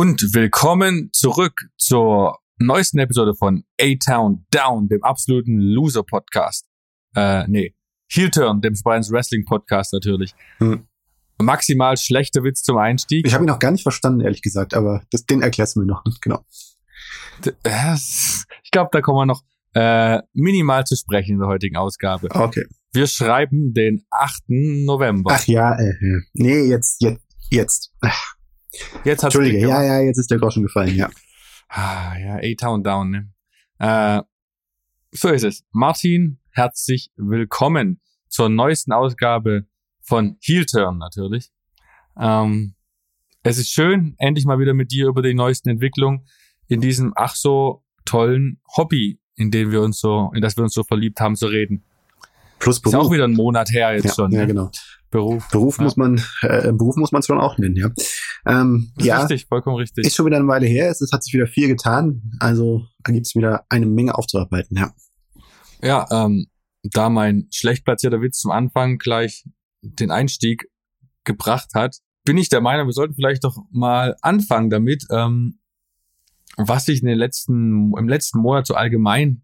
Und willkommen zurück zur neuesten Episode von A-Town Down, dem absoluten Loser-Podcast. Äh, nee, Heel Turn, dem Spines Wrestling Podcast natürlich. Hm. Maximal schlechter Witz zum Einstieg. Ich habe ihn noch gar nicht verstanden, ehrlich gesagt, aber das, den erklärst du mir noch. Genau. Ich glaube, da kommen wir noch äh, minimal zu sprechen in der heutigen Ausgabe. Okay. Wir schreiben den 8. November. Ach ja, äh, nee, jetzt, jetzt, jetzt. Jetzt hat's Entschuldige, ja, ja, jetzt ist der Groschen gefallen, ja. Ah, ja, A-Town down, ne? Äh, so ist es. Martin, herzlich willkommen zur neuesten Ausgabe von Heel Turn natürlich. Ähm, es ist schön, endlich mal wieder mit dir über die neuesten Entwicklungen in diesem ach so tollen Hobby, in dem wir uns so, in das wir uns so verliebt haben, zu reden. Plus Beruf. Ist auch wieder ein Monat her jetzt ja, schon. Ja, ne? genau. Beruf. Beruf ja. muss man, äh, Beruf muss man schon auch nennen, ja. Ähm, ja, Richtig, vollkommen richtig. ist schon wieder eine Weile her. Es, es hat sich wieder viel getan. Also da gibt's wieder eine Menge aufzuarbeiten, ja. Ja, ähm, da mein schlecht platzierter Witz zum Anfang gleich den Einstieg gebracht hat, bin ich der Meinung, wir sollten vielleicht doch mal anfangen damit, ähm, was sich in den letzten, im letzten Monat so allgemein,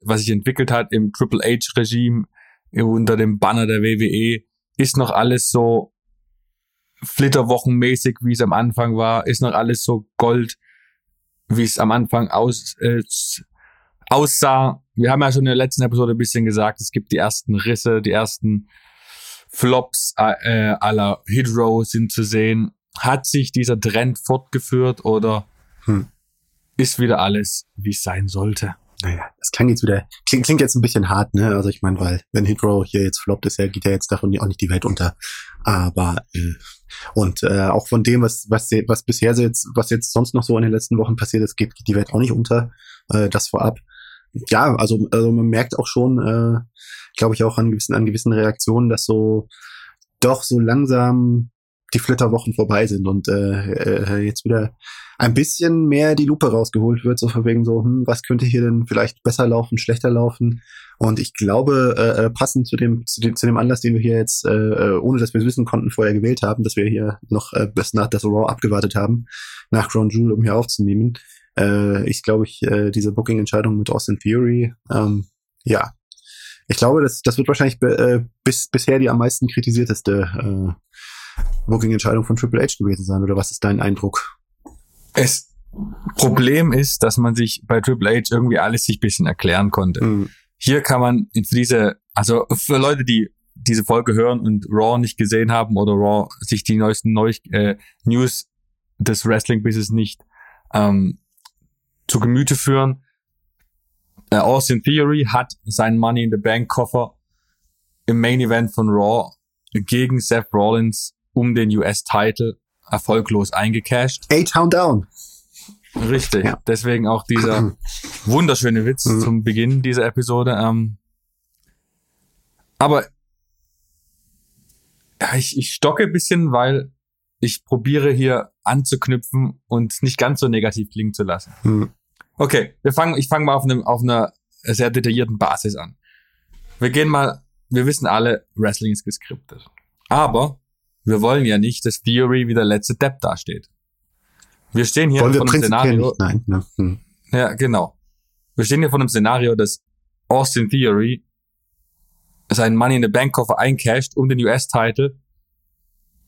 was sich entwickelt hat im Triple H-Regime unter dem Banner der WWE, ist noch alles so flitterwochenmäßig, wie es am Anfang war, ist noch alles so Gold, wie es am Anfang aus, äh, aussah. Wir haben ja schon in der letzten Episode ein bisschen gesagt, es gibt die ersten Risse, die ersten Flops äh, aller Hit Row sind zu sehen. Hat sich dieser Trend fortgeführt oder hm. ist wieder alles, wie es sein sollte? Naja, das klingt jetzt wieder, klingt, klingt jetzt ein bisschen hart, ne? Also ich meine, weil wenn Hitro hier jetzt floppt ist, ja, geht ja jetzt davon auch nicht die Welt unter. Aber äh, und äh, auch von dem, was was was bisher jetzt, was jetzt sonst noch so in den letzten Wochen passiert ist, geht, geht die Welt auch nicht unter. Äh, das vorab. Ja, also, also man merkt auch schon, äh, glaube ich auch an gewissen an gewissen Reaktionen, dass so doch so langsam die Flitterwochen vorbei sind und äh, äh, jetzt wieder ein bisschen mehr die Lupe rausgeholt wird, so von wegen so, hm, was könnte hier denn vielleicht besser laufen, schlechter laufen. Und ich glaube, äh, passend zu dem, zu dem, zu dem Anlass, den wir hier jetzt, äh, ohne dass wir es wissen konnten, vorher gewählt haben, dass wir hier noch äh, bis nach das Raw abgewartet haben, nach Crown Jewel, um hier aufzunehmen. Äh, ich glaube, ich, äh, diese Booking-Entscheidung mit Austin Theory, ähm, ja, ich glaube, das, das wird wahrscheinlich äh, bis, bisher die am meisten kritisierteste äh, Booking-Entscheidung von Triple H gewesen sein. Oder was ist dein Eindruck? Es Problem ist, dass man sich bei Triple H irgendwie alles sich bisschen erklären konnte. Mhm. Hier kann man für diese, also für Leute, die diese Folge hören und Raw nicht gesehen haben oder Raw sich die neuesten Neu äh, News des Wrestling-Business nicht ähm, zu Gemüte führen. Äh, Austin Theory hat seinen Money in the Bank Koffer im Main Event von Raw gegen Seth Rollins um den US-Title erfolglos eingecashed. A-Town Down. Richtig. Ja. Deswegen auch dieser wunderschöne Witz mhm. zum Beginn dieser Episode. Ähm, aber ja, ich, ich stocke ein bisschen, weil ich probiere hier anzuknüpfen und nicht ganz so negativ klingen zu lassen. Mhm. Okay, wir fangen, ich fange mal auf, einem, auf einer sehr detaillierten Basis an. Wir gehen mal, wir wissen alle, Wrestling ist geskriptet. Aber wir wollen ja nicht, dass Theory wie der letzte Depp dasteht. Wir stehen hier wollen vor einem Szenario. Nein. Ne? Hm. Ja, genau. Wir stehen hier vor einem Szenario, dass Austin Theory seinen Money in the Bank Koffer eincasht um den US-Title,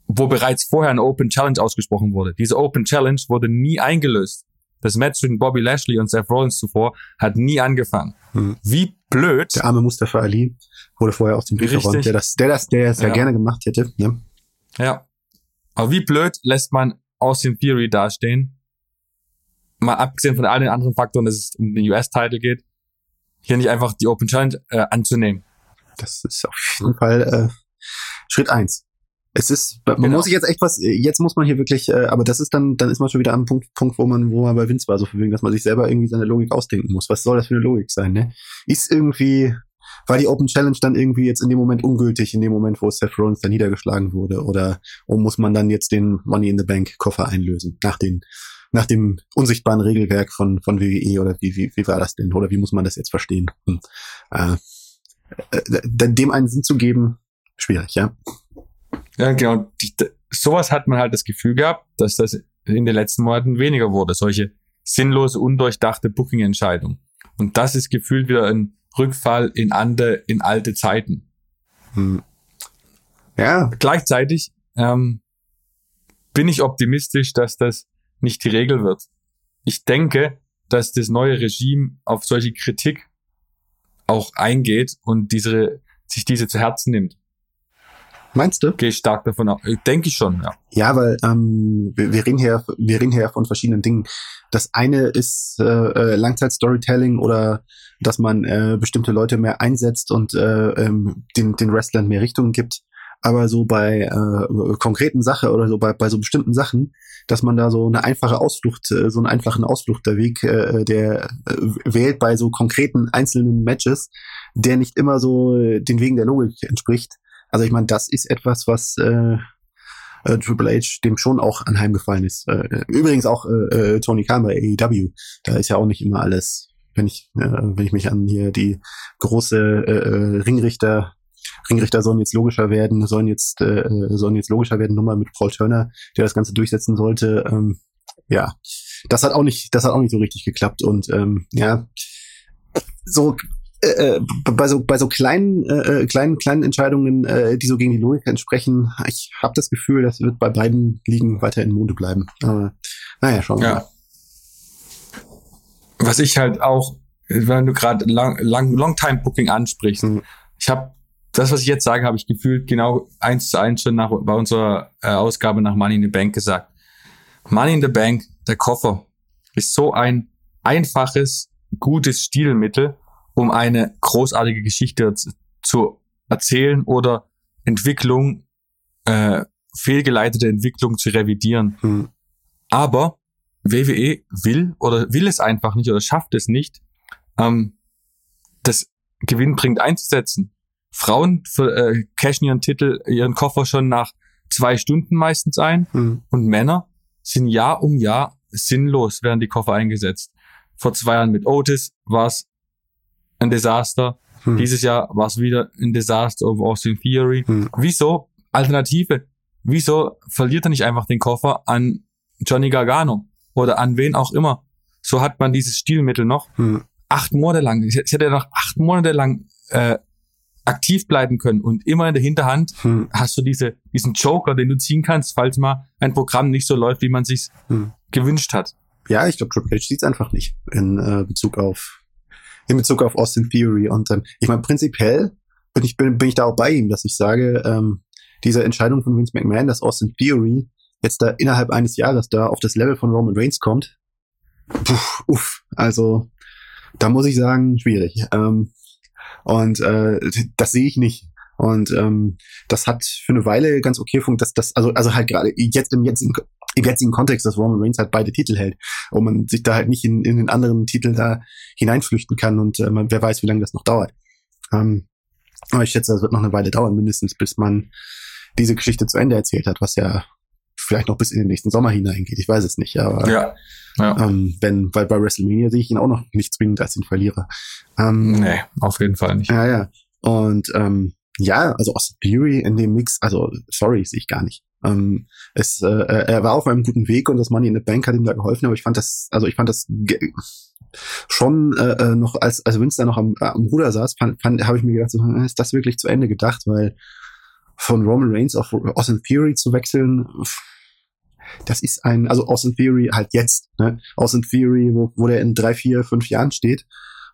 wo bereits vorher eine Open Challenge ausgesprochen wurde. Diese Open Challenge wurde nie eingelöst. Das Match zwischen Bobby Lashley und Seth Rollins zuvor hat nie angefangen. Hm. Wie blöd. Der arme Mustafa Ali wurde vorher aus dem geräumt, der das, der das, der es ja. ja gerne gemacht hätte. Ne? Ja. Aber wie blöd lässt man Austin Theory dastehen? Mal abgesehen von all den anderen Faktoren, dass es um den US-Title geht, hier nicht einfach die Open Challenge äh, anzunehmen. Das ist auf jeden Fall äh, Schritt eins. Es ist, man genau. muss sich jetzt echt was, jetzt muss man hier wirklich, äh, aber das ist dann, dann ist man schon wieder am Punkt, Punkt, wo man, wo man bei Vince war, so verwegen, dass man sich selber irgendwie seine Logik ausdenken muss. Was soll das für eine Logik sein, ne? Ist irgendwie, war die Open Challenge dann irgendwie jetzt in dem Moment ungültig, in dem Moment, wo Seth Rollins dann niedergeschlagen wurde? Oder oh, muss man dann jetzt den Money in the Bank Koffer einlösen? Nach den, nach dem unsichtbaren Regelwerk von, von WWE oder wie, wie, wie war das denn? Oder wie muss man das jetzt verstehen? Hm. Äh, äh, dem einen Sinn zu geben, schwierig, ja. Ja, genau. Die, sowas hat man halt das Gefühl gehabt, dass das in den letzten Monaten weniger wurde. Solche sinnlose, undurchdachte Booking-Entscheidungen. Und das ist gefühlt wieder ein Rückfall in, ande, in alte Zeiten. Hm. Ja. Gleichzeitig ähm, bin ich optimistisch, dass das nicht die Regel wird. Ich denke, dass das neue Regime auf solche Kritik auch eingeht und diese, sich diese zu Herzen nimmt. Meinst du? Gehe ich stark davon aus. Denke ich schon, ja. Ja, weil ähm, wir, wir reden hier, wir reden hier von verschiedenen Dingen. Das eine ist äh, äh, Langzeit-Storytelling oder dass man äh, bestimmte Leute mehr einsetzt und äh, ähm, den, den Wrestlern mehr Richtungen gibt. Aber so bei äh, konkreten Sachen oder so bei, bei so bestimmten Sachen, dass man da so eine einfache Ausflucht, äh, so einen einfachen Ausfluchterweg, äh, der äh, wählt bei so konkreten einzelnen Matches, der nicht immer so äh, den Wegen der Logik entspricht also ich meine, das ist etwas, was äh, äh, Triple H dem schon auch anheimgefallen ist. Äh, übrigens auch äh, äh Tony Khan bei AEW. Da ist ja auch nicht immer alles, wenn ich, äh, wenn ich mich an hier die große äh, äh, Ringrichter Ringrichter sollen jetzt logischer werden, sollen jetzt äh, äh, sollen jetzt logischer werden, Nummer mit Paul Turner, der das Ganze durchsetzen sollte. Ähm, ja, das hat auch nicht, das hat auch nicht so richtig geklappt und ähm, ja, so äh, bei so bei so kleinen äh, äh, kleinen kleinen Entscheidungen, äh, die so gegen die Logik entsprechen, ich habe das Gefühl, das wird bei beiden Ligen weiter in Mode bleiben. Aber naja, schauen wir ja. mal. Was ich halt auch, wenn du gerade lang, lang Longtime Booking ansprichst, mhm. ich habe das, was ich jetzt sage, habe ich gefühlt genau eins zu eins schon nach, bei unserer äh, Ausgabe nach Money in the Bank gesagt. Money in the Bank, der Koffer, ist so ein einfaches, gutes Stilmittel um eine großartige Geschichte zu erzählen oder Entwicklung, äh, fehlgeleitete Entwicklung zu revidieren. Hm. Aber WWE will oder will es einfach nicht oder schafft es nicht, ähm, das gewinnbringend einzusetzen. Frauen für, äh, cashen ihren Titel, ihren Koffer schon nach zwei Stunden meistens ein hm. und Männer sind Jahr um Jahr sinnlos werden die Koffer eingesetzt. Vor zwei Jahren mit Otis war es ein Desaster. Hm. Dieses Jahr war es wieder ein Desaster of Austin Theory. Hm. Wieso? Alternative. Wieso verliert er nicht einfach den Koffer an Johnny Gargano oder an wen auch immer? So hat man dieses Stilmittel noch. Hm. Acht Monate lang. Ich, ich hätte ja noch acht Monate lang äh, aktiv bleiben können und immer in der Hinterhand hm. hast du diese, diesen Joker, den du ziehen kannst, falls mal ein Programm nicht so läuft, wie man sich hm. gewünscht hat. Ja, ich glaube, Triple H sieht es einfach nicht in äh, Bezug auf in Bezug auf Austin Theory. Und ähm, ich meine, prinzipiell bin ich, bin, bin ich da auch bei ihm, dass ich sage, ähm, diese Entscheidung von Vince McMahon, dass Austin Theory jetzt da innerhalb eines Jahres da auf das Level von Roman Reigns kommt, puh, uff, also da muss ich sagen, schwierig. Ähm, und äh, das sehe ich nicht. Und ähm, das hat für eine Weile ganz okay funktioniert. Das, das, also, also halt gerade jetzt im jetzigen, im jetzigen Kontext, dass Roman Reigns halt beide Titel hält und man sich da halt nicht in, in den anderen Titel da hineinflüchten kann und äh, man, wer weiß, wie lange das noch dauert. Ähm, aber ich schätze, das wird noch eine Weile dauern, mindestens, bis man diese Geschichte zu Ende erzählt hat, was ja vielleicht noch bis in den nächsten Sommer hineingeht. Ich weiß es nicht, aber ja, ja. Ähm, wenn, weil bei WrestleMania sehe ich ihn auch noch nicht zwingend als den Verlierer. Ähm, nee, auf jeden Fall nicht. Ja, ja. Und ähm, ja, also Austin Theory in dem Mix, also sorry, sehe ich gar nicht. Ähm, es, äh, er war auf einem guten Weg und das Money in the Bank hat ihm da geholfen, aber ich fand das, also ich fand das schon äh, äh noch, als, als da noch am, am Ruder saß, habe ich mir gedacht, so, hm, ist das wirklich zu Ende gedacht, weil von Roman Reigns auf Austin Theory zu wechseln, das ist ein, also Austin Theory halt jetzt, ne? Austin Theory, wo, wo der in drei, vier, fünf Jahren steht,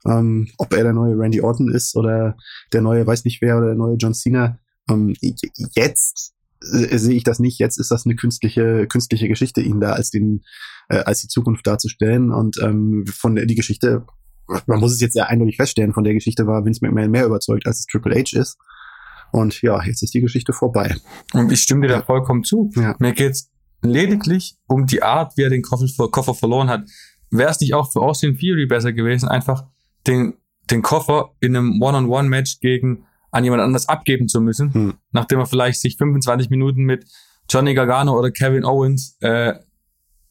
ähm, ob er der neue Randy Orton ist oder der neue, weiß nicht wer, oder der neue John Cena. Ähm, jetzt äh, sehe ich das nicht. Jetzt ist das eine künstliche, künstliche Geschichte, ihn da als den, äh, als die Zukunft darzustellen. Und ähm, von der die Geschichte, man muss es jetzt sehr eindeutig feststellen, von der Geschichte war Vince McMahon mehr überzeugt, als es Triple H ist. Und ja, jetzt ist die Geschichte vorbei. Und ich stimme dir da vollkommen zu. Ja. Mir geht's lediglich um die Art, wie er den Koffer, Koffer verloren hat. Wäre es nicht auch für Austin Theory besser gewesen, einfach den, den Koffer in einem One-on-One-Match gegen an jemand anders abgeben zu müssen, hm. nachdem er vielleicht sich 25 Minuten mit Johnny Gargano oder Kevin Owens äh,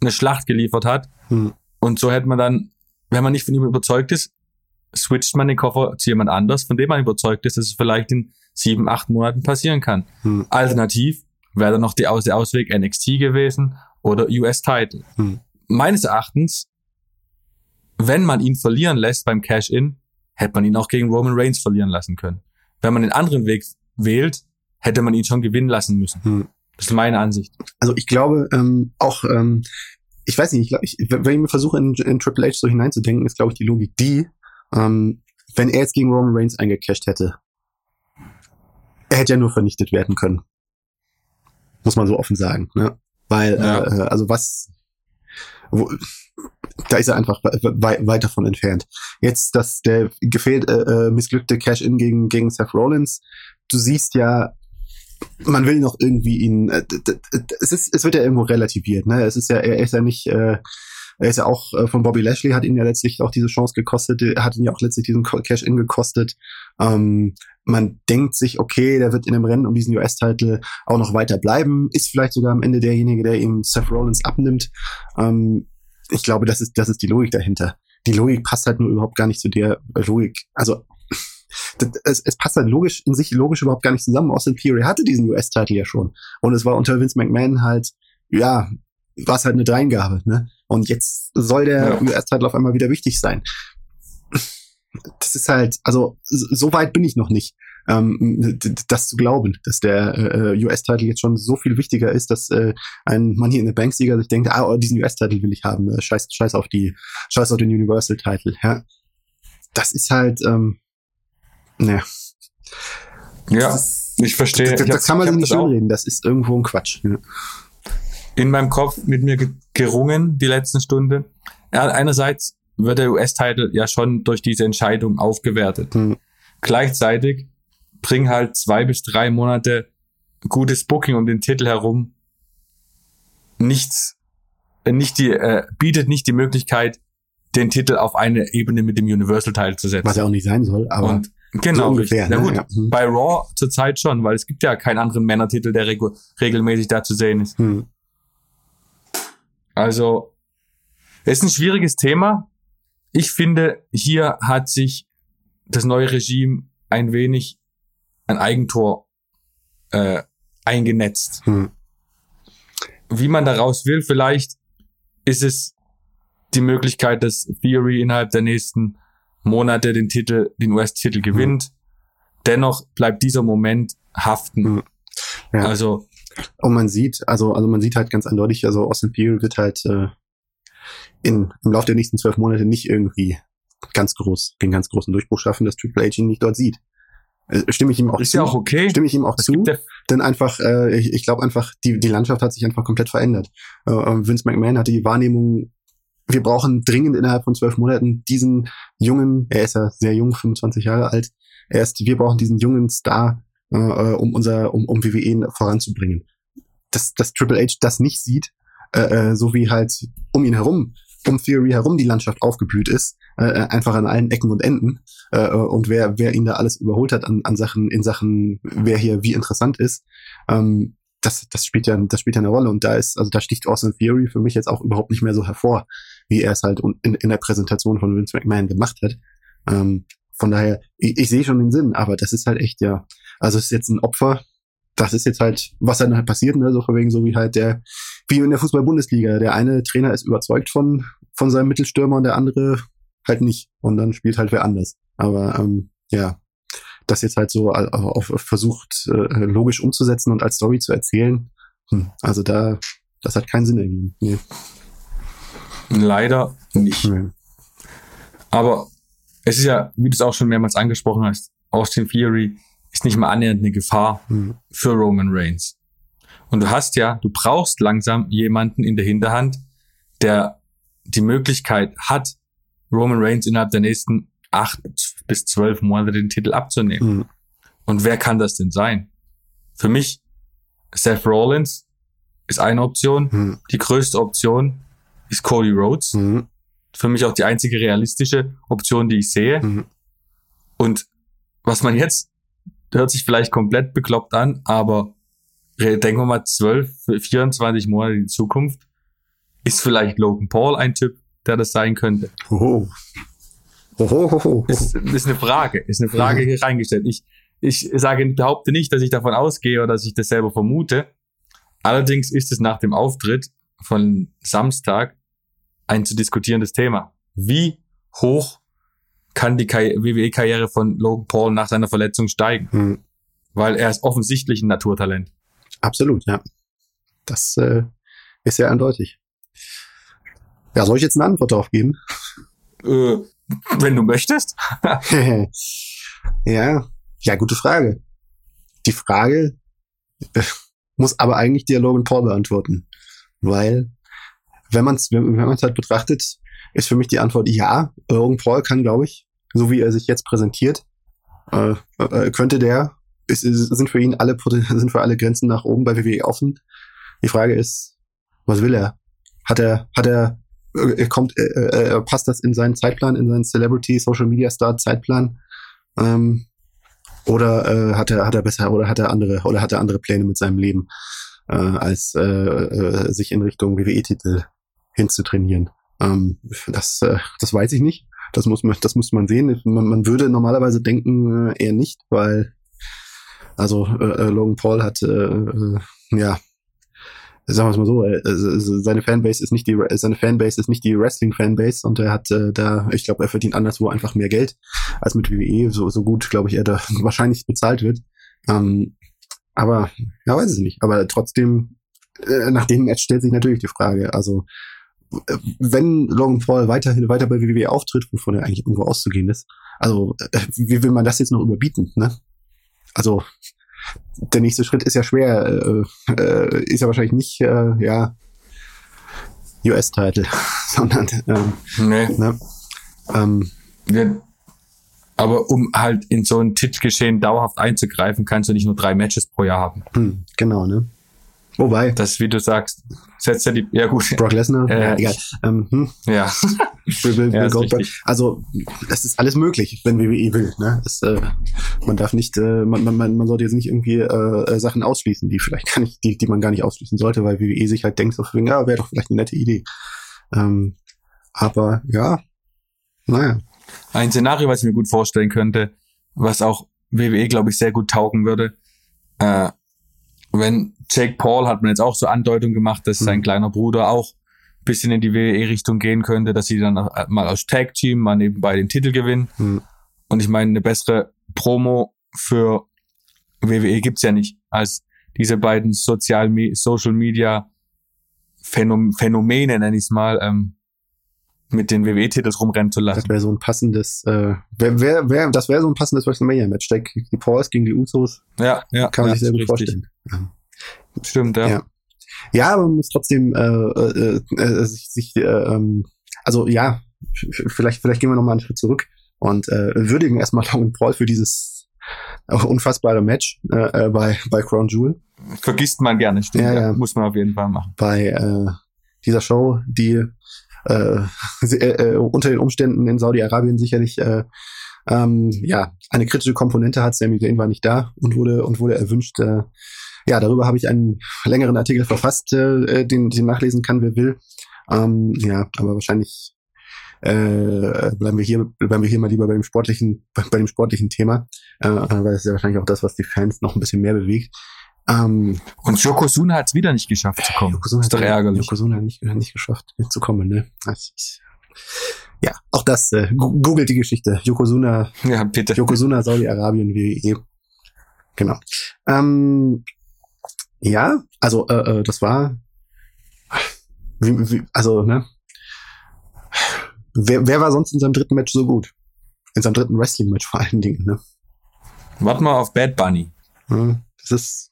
eine Schlacht geliefert hat. Hm. Und so hätte man dann, wenn man nicht von ihm überzeugt ist, switcht man den Koffer zu jemand anders, von dem man überzeugt ist, dass es vielleicht in sieben, acht Monaten passieren kann. Hm. Alternativ wäre dann noch die Aus der Ausweg NXT gewesen oder US-Title. Hm. Meines Erachtens, wenn man ihn verlieren lässt beim Cash-In, hätte man ihn auch gegen Roman Reigns verlieren lassen können. Wenn man den anderen Weg wählt, hätte man ihn schon gewinnen lassen müssen. Hm. Das ist meine Ansicht. Also ich glaube ähm, auch, ähm, ich weiß nicht, ich glaub, ich, wenn ich mir versuche, in, in Triple H so hineinzudenken, ist, glaube ich, die Logik die, ähm, wenn er jetzt gegen Roman Reigns eingecasht hätte, er hätte ja nur vernichtet werden können. Muss man so offen sagen. Ne? Weil, ja. äh, also was, wo, da ist er einfach weit, weit davon entfernt. Jetzt, dass der gefehlt, äh, äh, missglückte Cash-In gegen, gegen Seth Rollins, du siehst ja, man will noch irgendwie ihn, äh, es ist, es wird ja irgendwo relativiert, ne? Es ist ja, er ist ja nicht, äh, er ist ja auch äh, von Bobby Lashley, hat ihn ja letztlich auch diese Chance gekostet, hat ihn ja auch letztlich diesen Cash-In gekostet. Ähm, man denkt sich, okay, der wird in dem Rennen um diesen US-Titel auch noch weiter bleiben, ist vielleicht sogar am Ende derjenige, der ihm Seth Rollins abnimmt. Ähm, ich glaube, das ist, das ist die Logik dahinter. Die Logik passt halt nur überhaupt gar nicht zu der Logik. Also es, es passt halt logisch in sich logisch überhaupt gar nicht zusammen. Austin Theory hatte diesen US-Titel ja schon und es war unter Vince McMahon halt ja war es halt eine Dreingabe, ne? Und jetzt soll der ja. US-Titel auf einmal wieder wichtig sein. Das ist halt, also so weit bin ich noch nicht, ähm, das zu glauben, dass der äh, US-Titel jetzt schon so viel wichtiger ist, dass äh, ein Money in the Bank-Sieger sich denkt, ah, oh, diesen US-Titel will ich haben, äh, scheiß, scheiß auf die, scheiß auf den Universal-Titel, ja. Das ist halt, ähm, ne. Ja, ich verstehe. Das, das, das kann man nicht schönreden, das ist irgendwo ein Quatsch. Ja in meinem Kopf mit mir gerungen die letzten Stunde. Ja, einerseits wird der US-Titel ja schon durch diese Entscheidung aufgewertet. Mhm. Gleichzeitig bring halt zwei bis drei Monate gutes Booking um den Titel herum nichts, äh, nicht die, äh, bietet nicht die Möglichkeit, den Titel auf eine Ebene mit dem Universal-Teil zu setzen. Was ja auch nicht sein soll, aber. Und genau, so ungefähr, ne? gut, ja. Mhm. bei Raw zurzeit schon, weil es gibt ja keinen anderen Männertitel, der reg regelmäßig da zu sehen ist. Mhm. Also, es ist ein schwieriges Thema. Ich finde, hier hat sich das neue Regime ein wenig ein Eigentor äh, eingenetzt. Hm. Wie man daraus will, vielleicht ist es die Möglichkeit, dass Theory innerhalb der nächsten Monate den Titel, den US-Titel gewinnt. Hm. Dennoch bleibt dieser Moment haften. Hm. Ja. Also und man sieht, also, also man sieht halt ganz eindeutig, also Austin Theory wird halt äh, in, im Laufe der nächsten zwölf Monate nicht irgendwie ganz groß, den ganz großen Durchbruch schaffen, dass Triple H ihn nicht dort sieht. Äh, stimme ich ihm auch ist zu. ja auch okay. Stimme ich ihm auch das zu. Denn einfach, äh, ich, ich glaube einfach, die, die Landschaft hat sich einfach komplett verändert. Äh, äh, Vince McMahon hatte die Wahrnehmung, wir brauchen dringend innerhalb von zwölf Monaten diesen jungen, er ist ja sehr jung, 25 Jahre alt, erst wir brauchen diesen jungen Star, äh, äh, um unser, um, um WWE voranzubringen. Dass, dass Triple H das nicht sieht, äh, so wie halt um ihn herum, um Theory herum die Landschaft aufgeblüht ist, äh, äh, einfach an allen Ecken und Enden. Äh, und wer, wer ihn da alles überholt hat an, an Sachen, in Sachen, wer hier wie interessant ist, ähm, das, das spielt ja, das spielt ja eine Rolle. Und da ist, also da sticht Austin Theory für mich jetzt auch überhaupt nicht mehr so hervor, wie er es halt in, in der Präsentation von Vince McMahon gemacht hat. Ähm, von daher, ich, ich sehe schon den Sinn, aber das ist halt echt ja, also es ist jetzt ein Opfer. Das ist jetzt halt, was dann halt passiert, ne? So von wegen so wie halt der, wie in der Fußball-Bundesliga. Der eine Trainer ist überzeugt von, von seinem Mittelstürmer und der andere halt nicht. Und dann spielt halt wer anders. Aber ähm, ja, das jetzt halt so auf, auf versucht, äh, logisch umzusetzen und als Story zu erzählen, hm, also da, das hat keinen Sinn ergeben. Nee. Leider nicht. Nee. Aber es ist ja, wie du es auch schon mehrmals angesprochen hast, Austin Theory ist nicht mal annähernd eine Gefahr mhm. für Roman Reigns. Und du hast ja, du brauchst langsam jemanden in der Hinterhand, der die Möglichkeit hat, Roman Reigns innerhalb der nächsten acht bis zwölf Monate den Titel abzunehmen. Mhm. Und wer kann das denn sein? Für mich, Seth Rollins ist eine Option. Mhm. Die größte Option ist Cody Rhodes. Mhm. Für mich auch die einzige realistische Option, die ich sehe. Mhm. Und was man jetzt hört sich vielleicht komplett bekloppt an, aber denken wir mal 12, 24 Monate in die Zukunft, ist vielleicht Logan Paul ein Typ, der das sein könnte? Oh. Oh, oh, oh, ist, ist eine Frage, ist eine Frage hier reingestellt. Ich, ich sage, behaupte nicht, dass ich davon ausgehe oder dass ich das selber vermute. Allerdings ist es nach dem Auftritt von Samstag ein zu diskutierendes Thema. Wie hoch kann die WWE-Karriere von Logan Paul nach seiner Verletzung steigen? Mhm. Weil er ist offensichtlich ein Naturtalent. Absolut, ja. Das äh, ist ja eindeutig. Ja, soll ich jetzt eine Antwort darauf geben? Äh, wenn du möchtest. ja, ja, gute Frage. Die Frage äh, muss aber eigentlich der Logan Paul beantworten. Weil, wenn man es wenn, wenn man's halt betrachtet, ist für mich die Antwort ja. Logan Paul kann, glaube ich, so wie er sich jetzt präsentiert, äh, äh, könnte der, ist, ist, sind für ihn alle sind für alle Grenzen nach oben bei WWE offen. Die Frage ist, was will er? Hat er, hat er, äh, kommt, äh, äh, passt das in seinen Zeitplan, in seinen Celebrity Social Media Star Zeitplan? Ähm, oder äh, hat er, hat er besser, oder hat er andere, oder hat er andere Pläne mit seinem Leben, als sich in Richtung WWE-Titel hinzutrainieren? Ähm, das, äh, das weiß ich nicht. Das muss man, das muss man sehen. Man, man würde normalerweise denken äh, eher nicht, weil also äh, äh Logan Paul hat äh, äh, ja sagen wir es mal so, äh, seine Fanbase ist nicht die seine Fanbase ist nicht die Wrestling Fanbase und er hat äh, da, ich glaube, er verdient anderswo einfach mehr Geld als mit WWE, so so gut, glaube ich, er da wahrscheinlich bezahlt wird. Ähm, aber ja, weiß ich nicht. Aber trotzdem, äh, nach dem Match stellt sich natürlich die Frage. Also wenn Logan Paul weiterhin weiter bei WWE auftritt, wovon er eigentlich irgendwo auszugehen ist, also äh, wie will man das jetzt noch überbieten, ne? Also der nächste Schritt ist ja schwer, äh, äh, ist ja wahrscheinlich nicht, äh, ja, US-Title, sondern ähm, nee. ne? ähm, ja, aber um halt in so ein Titelgeschehen dauerhaft einzugreifen, kannst du nicht nur drei Matches pro Jahr haben. Hm, genau, ne? Wobei. Das, wie du sagst, setzt ja die, ja gut. Brock Lesnar, äh, ja, egal. Ähm, hm. Ja. Will, will, ja Goldberg. Also, es ist alles möglich, wenn WWE will, ne? Es, äh, man darf nicht, äh, man, man, man sollte jetzt nicht irgendwie äh, äh, Sachen ausschließen, die vielleicht gar nicht, die, die man gar nicht ausschließen sollte, weil WWE sich halt denkt, so, ja, wäre doch vielleicht eine nette Idee. Ähm, aber, ja, naja. Ein Szenario, was ich mir gut vorstellen könnte, was auch WWE, glaube ich, sehr gut taugen würde, äh, wenn Jake Paul hat man jetzt auch so Andeutung gemacht, dass mhm. sein kleiner Bruder auch bisschen in die WWE-Richtung gehen könnte, dass sie dann mal als Tag-Team mal nebenbei den Titel gewinnen. Mhm. Und ich meine, eine bessere Promo für WWE gibt's ja nicht, als diese beiden Sozial Social Media Phänom Phänomene, nenne ich es mal, ähm, mit den WWE-Titels rumrennen zu lassen. Das wäre so ein passendes, äh, wär, wär, wär, das wäre so ein passendes WrestleMania-Match. Die Pauls gegen die Usos. Ja, ja. Kann man ja, sich sehr gut vorstellen. Ja. Stimmt, ja. ja. Ja, aber man muss trotzdem äh, äh, äh, sich, sich äh, ähm, also ja, vielleicht, vielleicht gehen wir nochmal einen Schritt zurück und äh, würdigen erstmal Logan Paul für dieses unfassbare Match äh, äh, bei, bei Crown Jewel. Vergisst man gerne, stimmt. Ja, ja. Muss man auf jeden Fall machen. Bei äh, dieser Show, die äh, äh, äh, unter den Umständen in Saudi-Arabien sicherlich äh, ähm, ja eine kritische Komponente hat. Sammy Zayn war nicht da und wurde und wurde erwünscht. Äh, ja, darüber habe ich einen längeren Artikel verfasst, äh, den, den nachlesen kann, wer will. Ähm, ja, aber wahrscheinlich äh, bleiben wir hier bleiben wir hier mal lieber bei dem sportlichen bei, dem sportlichen Thema, äh, weil das ist ja wahrscheinlich auch das, was die Fans noch ein bisschen mehr bewegt. Ähm, und Yokozuna hat es wieder nicht geschafft zu kommen. Yokozuna ist doch ärgerlich. Yokozuna hat nicht, nicht geschafft zu kommen, ne? Ist, ja, auch das, äh, googelt die Geschichte. Yokozuna, ja, bitte. Yokozuna, Saudi-Arabien, WWE. Genau. Ähm, ja, also äh, äh, das war, wie, wie, also ne, wer, wer war sonst in seinem dritten Match so gut? In seinem dritten Wrestling-Match vor allen Dingen, ne? Warte mal auf Bad Bunny. Ja, das ist,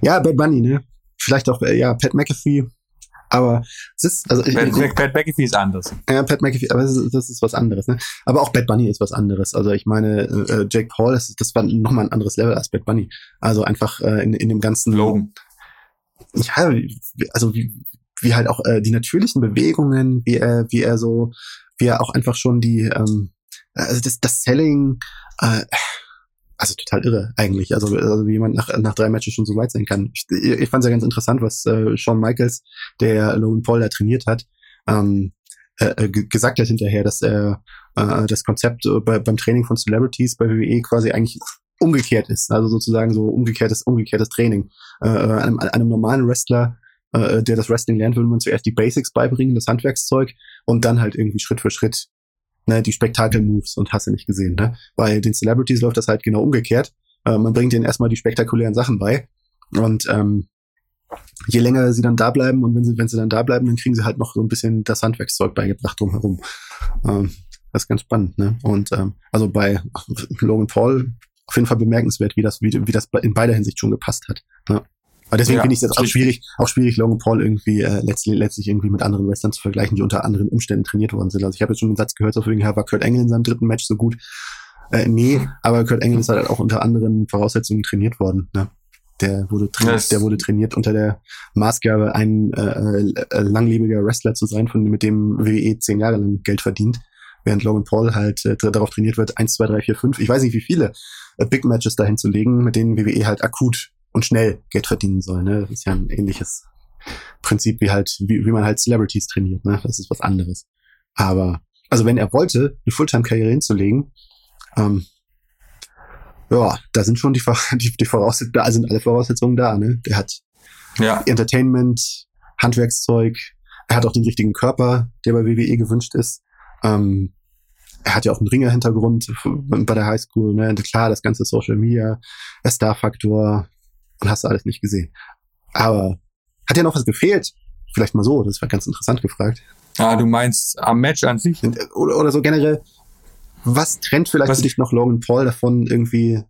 ja, Bad Bunny, ne? Vielleicht auch, äh, ja, Pat McAfee, aber es ist, also Pat, ich, Pat McAfee ist anders. Ja, Pat McAfee, aber das ist, das ist was anderes, ne? Aber auch Bad Bunny ist was anderes. Also ich meine, äh, äh Jake Paul, das, das war nochmal ein anderes Level als Bad Bunny. Also einfach äh, in, in dem ganzen Logan. Ja, also wie, wie halt auch äh, die natürlichen Bewegungen, wie er, wie er so, wie er auch einfach schon die, ähm, also das, das Selling, äh, also total irre eigentlich. Also, also wie jemand nach, nach drei Matches schon so weit sein kann. Ich, ich fand es ja ganz interessant, was äh, Shawn Michaels, der Logan Paul da trainiert hat, ähm, äh, äh gesagt hat hinterher, dass er äh, das Konzept äh, bei, beim Training von Celebrities bei WWE quasi eigentlich umgekehrt ist. Also sozusagen so umgekehrtes, umgekehrtes Training. Äh, äh einem, einem normalen Wrestler äh, der das Wrestling lernt, würde man zuerst die Basics beibringen, das Handwerkszeug und dann halt irgendwie Schritt für Schritt ne, die Spektakel-Moves und hast du nicht gesehen. Ne? Bei den Celebrities läuft das halt genau umgekehrt. Äh, man bringt ihnen erstmal die spektakulären Sachen bei und ähm, je länger sie dann da bleiben und wenn sie, wenn sie dann da bleiben, dann kriegen sie halt noch so ein bisschen das Handwerkszeug beigebracht drumherum. Ähm, das ist ganz spannend, ne? Und ähm, also bei Logan Paul auf jeden Fall bemerkenswert, wie das, wie, wie das in beider Hinsicht schon gepasst hat. Ne? Aber deswegen ja, finde ich es jetzt auch schwierig, auch schwierig, Logan Paul irgendwie äh, letztlich, letztlich irgendwie mit anderen Wrestlern zu vergleichen, die unter anderen Umständen trainiert worden sind. Also ich habe jetzt schon einen Satz gehört, so wegen war Kurt Engel in seinem dritten Match so gut. Äh, nee, aber Kurt Engel ist halt auch unter anderen Voraussetzungen trainiert worden. Ne? Der wurde, trainiert, der wurde trainiert unter der Maßgabe, ein äh, äh, langlebiger Wrestler zu sein, von mit dem WWE zehn Jahre lang Geld verdient, während Logan Paul halt äh, darauf trainiert wird, eins, zwei, drei, vier, fünf, ich weiß nicht wie viele äh, Big Matches dahin zu legen, mit denen WWE halt akut und schnell Geld verdienen soll. Ne? Das ist ja ein ähnliches Prinzip wie halt, wie, wie man halt Celebrities trainiert. Ne? Das ist was anderes. Aber, also wenn er wollte, eine Fulltime-Karriere hinzulegen, ähm, ja, da sind schon die, die, die Voraussetzungen, da sind alle Voraussetzungen da. Ne? Der hat ja. Entertainment, Handwerkszeug, er hat auch den richtigen Körper, der bei WWE gewünscht ist. Ähm, er hat ja auch einen Ringer-Hintergrund bei der Highschool, ne? Klar, das ganze Social Media, der Star-Faktor, und hast du alles nicht gesehen. Aber hat ja noch was gefehlt? Vielleicht mal so, das war ganz interessant gefragt. Ah, du meinst am Match an sich? Oder, oder so generell, was trennt vielleicht was? für dich noch Logan Paul davon, irgendwie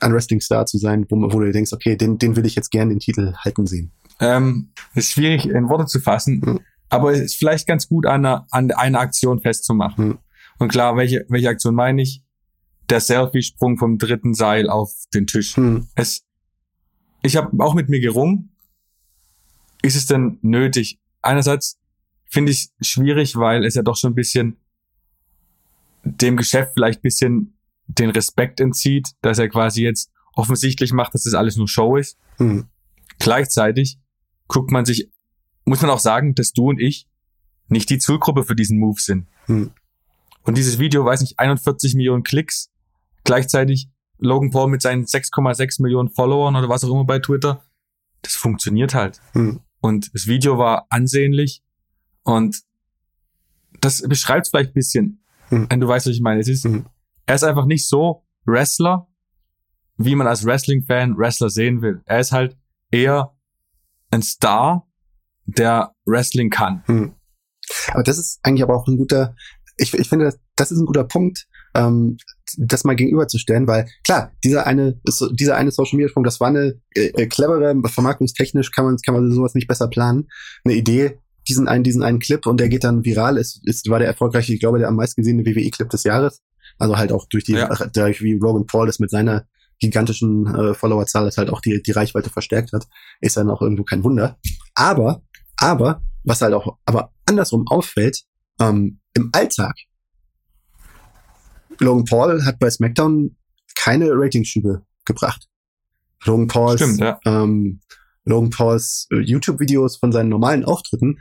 ein Wrestling-Star zu sein, wo, wo, du denkst, okay, den, den will ich jetzt gerne den Titel halten sehen? Ähm, ist schwierig in Worte zu fassen, hm. aber es ist vielleicht ganz gut, an einer, an einer Aktion festzumachen. Hm. Und klar, welche, welche Aktion meine ich? Der Selfie-Sprung vom dritten Seil auf den Tisch. Hm. Es, ich habe auch mit mir gerungen. Ist es denn nötig? Einerseits finde ich es schwierig, weil es ja doch schon ein bisschen dem Geschäft vielleicht ein bisschen den Respekt entzieht, dass er quasi jetzt offensichtlich macht, dass das alles nur Show ist. Hm. Gleichzeitig guckt man sich, muss man auch sagen, dass du und ich nicht die Zielgruppe für diesen Move sind. Hm. Und dieses Video, weiß nicht, 41 Millionen Klicks. Gleichzeitig Logan Paul mit seinen 6,6 Millionen Followern oder was auch immer bei Twitter, das funktioniert halt. Mhm. Und das Video war ansehnlich und das beschreibt vielleicht ein bisschen, mhm. wenn du weißt, was ich meine. Es ist, mhm. er ist einfach nicht so Wrestler, wie man als Wrestling-Fan Wrestler sehen will. Er ist halt eher ein Star, der Wrestling kann. Mhm. Aber das ist eigentlich aber auch ein guter, ich, ich finde, das, das ist ein guter Punkt, ähm, das mal gegenüberzustellen, weil klar, dieser eine, dieser eine Social Media Sprung, das war eine äh, äh, clevere, vermarktungstechnisch kann man, kann man sowas nicht besser planen, eine Idee, diesen einen, diesen einen Clip und der geht dann viral, ist, ist, war der erfolgreiche, ich glaube, der am meisten gesehene WWE-Clip des Jahres. Also halt auch durch die, ja. dadurch wie Rogan Paul das mit seiner gigantischen äh, Followerzahl das halt auch die, die Reichweite verstärkt hat, ist dann auch irgendwo kein Wunder. Aber, aber, was halt auch, aber andersrum auffällt, ähm, im Alltag Logan Paul hat bei SmackDown keine Ratingschübe gebracht. Logan Pauls, Stimmt, ja. ähm, Logan Pauls äh, YouTube-Videos von seinen normalen Auftritten,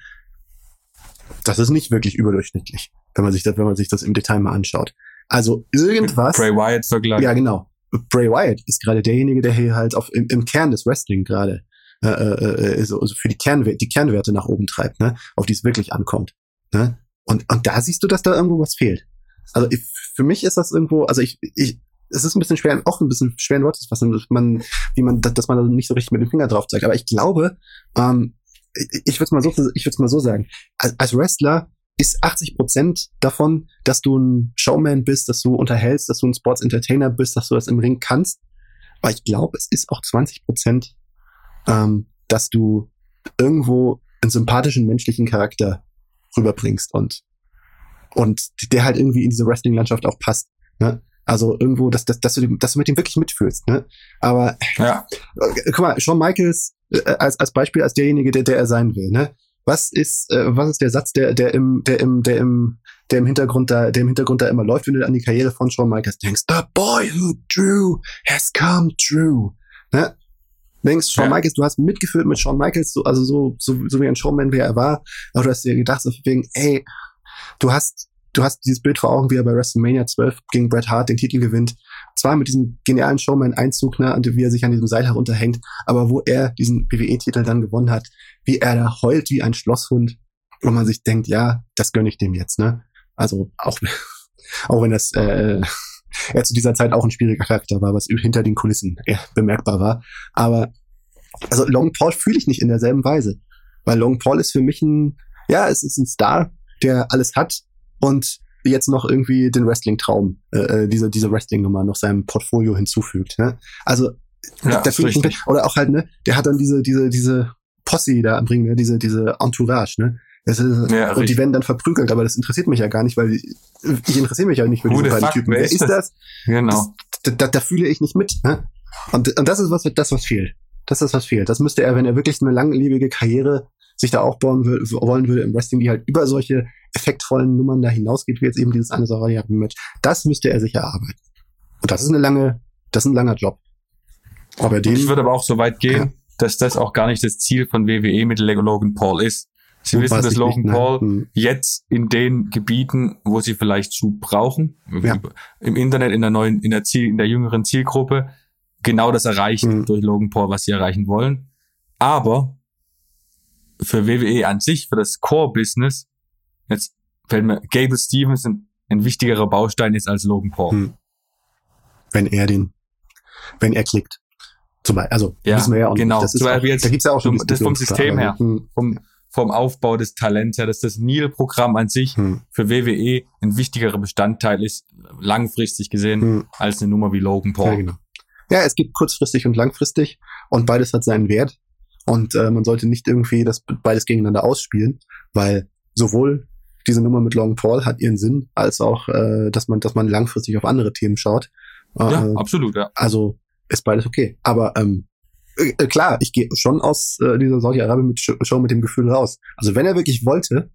das ist nicht wirklich überdurchschnittlich, wenn man sich das, wenn man sich das im Detail mal anschaut. Also irgendwas. Bray Wyatt Vergleich. Ja, genau. Bray Wyatt ist gerade derjenige, der hier halt auf, im, im Kern des Wrestling gerade äh, äh, äh so, also für die, Kernwerte, die Kernwerte nach oben treibt, ne? auf die es wirklich ankommt. Ne? Und, und da siehst du, dass da irgendwo was fehlt. Also ich, für mich ist das irgendwo, also ich, ich, es ist ein bisschen schwer, auch ein bisschen schwer in Worte zu fassen, man, wie man, dass man da nicht so richtig mit dem Finger drauf zeigt. Aber ich glaube, ähm, ich würde es mal so, ich würde es mal so sagen. Als, als Wrestler ist 80 Prozent davon, dass du ein Showman bist, dass du unterhältst, dass du ein Sports Entertainer bist, dass du das im Ring kannst. Aber ich glaube, es ist auch 20 Prozent, ähm, dass du irgendwo einen sympathischen menschlichen Charakter rüberbringst und und der halt irgendwie in diese Wrestling-Landschaft auch passt. Ne? Also irgendwo, dass, dass, dass, du, dass du mit ihm wirklich mitfühlst. Ne? Aber ja. Äh, guck mal, Shawn Michaels äh, als, als Beispiel, als derjenige, der, der er sein will. Ne? Was ist, äh, was ist der Satz, der, der im, der im, der im, der im Hintergrund da, der im Hintergrund da immer läuft, wenn du an die Karriere von Shawn Michaels denkst? The boy who drew has come true. Ne? denkst, Shawn ja. Michaels, du hast mitgeführt mit Shawn Michaels, so, also so, so, so wie ein Showman, wie er war, aber du hast dir gedacht, so wegen, ey, du hast, du hast dieses Bild vor Augen, wie er bei WrestleMania 12 gegen Bret Hart den Titel gewinnt zwar mit diesem genialen Showman-Einzug, ne, wie er sich an diesem Seil herunterhängt, aber wo er diesen WWE-Titel dann gewonnen hat, wie er da heult wie ein Schlosshund, wo man sich denkt, ja, das gönne ich dem jetzt, ne? Also auch, auch wenn das äh, er zu dieser Zeit auch ein schwieriger Charakter war, was hinter den Kulissen eher bemerkbar war. Aber also Long Paul fühle ich nicht in derselben Weise. Weil Long Paul ist für mich ein, ja, es ist ein Star, der alles hat und jetzt noch irgendwie den Wrestling-Traum, äh, äh diese, diese Wrestling-Nummer noch seinem Portfolio hinzufügt. Ne? Also ja, da fühle ich mich, oder auch halt, ne, der hat dann diese, diese, diese Posse da am Ring, ne, diese, diese Entourage, ne? Das ist, ja, und die werden dann verprügelt, aber das interessiert mich ja gar nicht, weil ich, ich interessiere mich ja nicht für diese beiden Typen. Wer ist das? Genau. Das, da, da fühle ich nicht mit. Ne? Und, und das ist was, das was fehlt. Das ist was fehlt. Das müsste er, wenn er wirklich eine langlebige Karriere sich da aufbauen will, wollen würde im Wrestling, die halt über solche effektvollen Nummern da hinausgeht, wie jetzt eben dieses eine Saraya-Match. Das müsste er sich erarbeiten. Und das ist eine lange, das ist ein langer Job. Aber den, ich würde aber auch so weit gehen, ja. dass das auch gar nicht das Ziel von WWE mit Logan Paul ist. Sie wissen, dass Logan nicht, Paul hm. jetzt in den Gebieten, wo sie vielleicht Schub brauchen, ja. im Internet, in der neuen, in der Ziel, in der jüngeren Zielgruppe, genau das erreichen hm. durch Logan Paul, was sie erreichen wollen. Aber für WWE an sich, für das Core-Business, jetzt fällt mir Gable Stevens ein, ein wichtigerer Baustein ist als Logan Paul. Hm. Wenn er den, wenn er klickt. Zum Beispiel, also ja, wissen wir ja auch genau. Das ist auch, jetzt, da gibt's ja auch schon das vom System her, hm. vom, vom Aufbau des Talents her, dass das Neil-Programm an sich hm. für WWE ein wichtigerer Bestandteil ist, langfristig gesehen, hm. als eine Nummer wie Logan Paul. Ja, genau. ja, es gibt kurzfristig und langfristig und beides hat seinen Wert. Und äh, man sollte nicht irgendwie das beides gegeneinander ausspielen, weil sowohl diese Nummer mit Logan Paul hat ihren Sinn, als auch, äh, dass man, dass man langfristig auf andere Themen schaut. Äh, ja, absolut, ja. Also ist beides okay. Aber ähm, äh, klar, ich gehe schon aus äh, dieser Saudi-Arabien-Show mit dem Gefühl raus. Also wenn er wirklich wollte,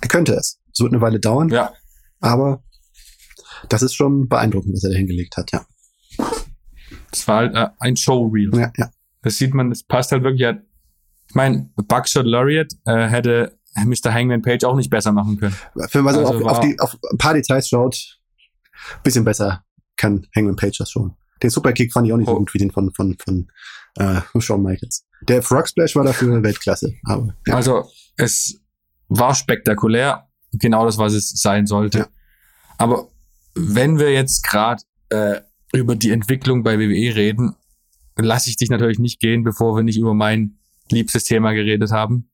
er könnte es. Es wird eine Weile dauern. Ja. Aber das ist schon beeindruckend, was er da hingelegt hat, ja. Es war halt äh, ein Showreel. Ja, ja. Das sieht man, es passt halt wirklich. Ich meine, Buckshot Laureate äh, hätte Mr. Hangman Page auch nicht besser machen können. Wenn man so also auf, auf, die, auf ein paar Details schaut, bisschen besser kann Hangman Page das schon. Den Superkick fand ich auch nicht oh. so gut wie den von, von, von äh, Shawn Michaels. Der Frog Splash war dafür Weltklasse. Aber, ja. Also es war spektakulär, genau das, was es sein sollte. Ja. Aber wenn wir jetzt gerade äh, über die Entwicklung bei WWE reden, lasse ich dich natürlich nicht gehen, bevor wir nicht über mein liebstes Thema geredet haben.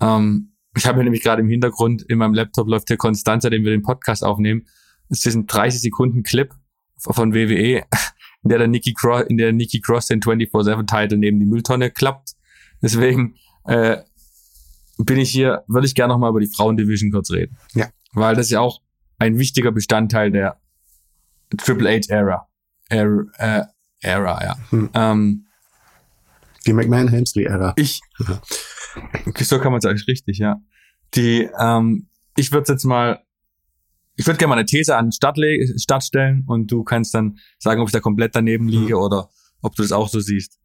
Ähm, ich habe mir nämlich gerade im Hintergrund in meinem Laptop läuft der Konstanzer, den wir den Podcast aufnehmen. Es ist ein 30 Sekunden Clip von WWE, in der der Nikki Cross, in der Nikki Cross den 24-7-Title neben die Mülltonne klappt. Deswegen äh, bin ich hier, würde ich gerne noch mal über die Frauendivision kurz reden. Ja. Weil das ist ja auch ein wichtiger Bestandteil der Triple H Era. Era, äh, Era ja. Hm. Ähm, die McMahon-Helmsley-Ära. Ich, so kann man es eigentlich richtig, ja. Die, ähm, ich würde jetzt mal ich würde gerne mal eine These an den Start, Start stellen und du kannst dann sagen, ob ich da komplett daneben liege mhm. oder ob du das auch so siehst.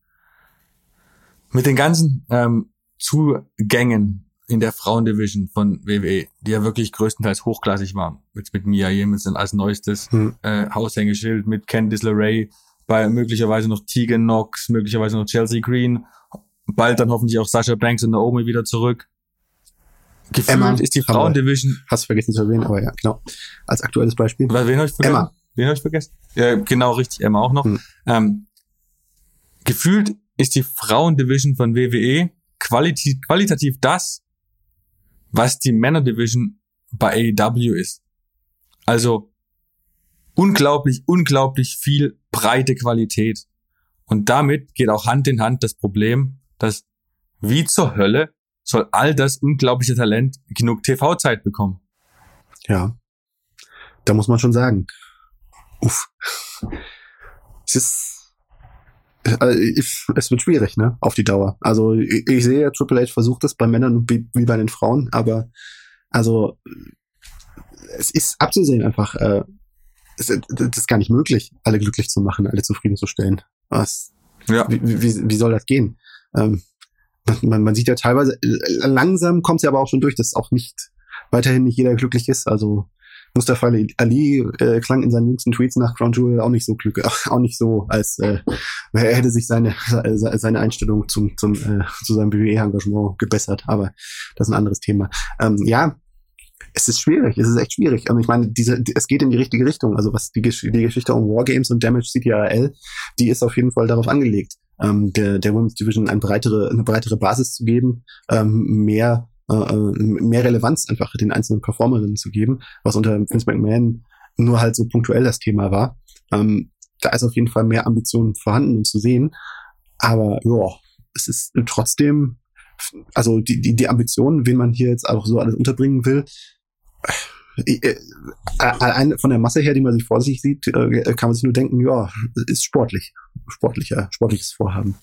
Mit den ganzen ähm, Zugängen in der Frauendivision von WWE, die ja wirklich größtenteils hochklassig waren, mit, mit Mia Jemison als neuestes mhm. äh, Haushängeschild, mit Candice LeRae, bei möglicherweise noch Tegan Knox, möglicherweise noch Chelsea Green, bald dann hoffentlich auch Sasha Banks und Naomi wieder zurück. Gefühlt Emma, ist die Frauendivision. Hast vergessen zu erwähnen, aber ja, genau. Als aktuelles Beispiel. Weil, wen habe ich vergessen? Emma. Wen habe ich vergessen? Ja, genau, richtig, Emma auch noch. Hm. Ähm, gefühlt ist die Frauendivision von WWE qualitativ, qualitativ das, was die Männerdivision bei AEW ist. Also unglaublich, unglaublich viel breite Qualität. Und damit geht auch Hand in Hand das Problem, dass wie zur Hölle soll all das unglaubliche Talent genug TV-Zeit bekommen. Ja, da muss man schon sagen. Uff. Es ist, äh, es wird schwierig, ne, auf die Dauer. Also ich, sehe, Triple H versucht es bei Männern wie bei den Frauen, aber also es ist abzusehen einfach. Äh, es, das ist gar nicht möglich, alle glücklich zu machen, alle zufriedenzustellen. Was? Ja. Wie, wie, wie soll das gehen? Ähm, man, man sieht ja teilweise, langsam kommt es ja aber auch schon durch, dass auch nicht weiterhin nicht jeder glücklich ist. Also Mustafa Ali äh, klang in seinen jüngsten Tweets nach Crown Jewel auch nicht so glücklich, auch nicht so, als äh, er hätte sich seine seine Einstellung zum zum äh, zu seinem WWE-Engagement gebessert. Aber das ist ein anderes Thema. Ähm, ja, es ist schwierig, es ist echt schwierig. Und ich meine, diese, es geht in die richtige Richtung. Also was die, Gesch die Geschichte um Wargames und Damage CTRL, die ist auf jeden Fall darauf angelegt, ähm, der, der Women's Division eine breitere, eine breitere Basis zu geben, ähm, mehr, äh, äh, mehr Relevanz einfach den einzelnen Performerinnen zu geben, was unter Vince McMahon nur halt so punktuell das Thema war. Ähm, da ist auf jeden Fall mehr Ambitionen vorhanden und zu sehen. Aber ja, es ist trotzdem, also die, die, die Ambitionen, wen man hier jetzt auch so alles unterbringen will, äh, äh, äh, von der Masse her, die man sich vor sich sieht, kann man sich nur denken, ja, ist sportlich. Sportlicher, sportliches Vorhaben.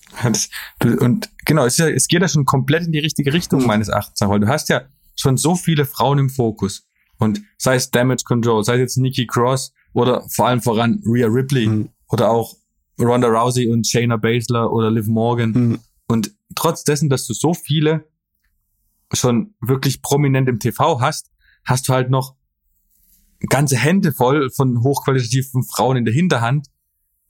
Und genau, es, ja, es geht ja schon komplett in die richtige Richtung, meines Erachtens, weil du hast ja schon so viele Frauen im Fokus. Und sei es Damage Control, sei es jetzt Nikki Cross oder vor allem voran Rhea Ripley mhm. oder auch Ronda Rousey und Shayna Baszler oder Liv Morgan. Mhm. Und trotz dessen, dass du so viele schon wirklich prominent im TV hast, hast du halt noch ganze Hände voll von hochqualitativen Frauen in der Hinterhand,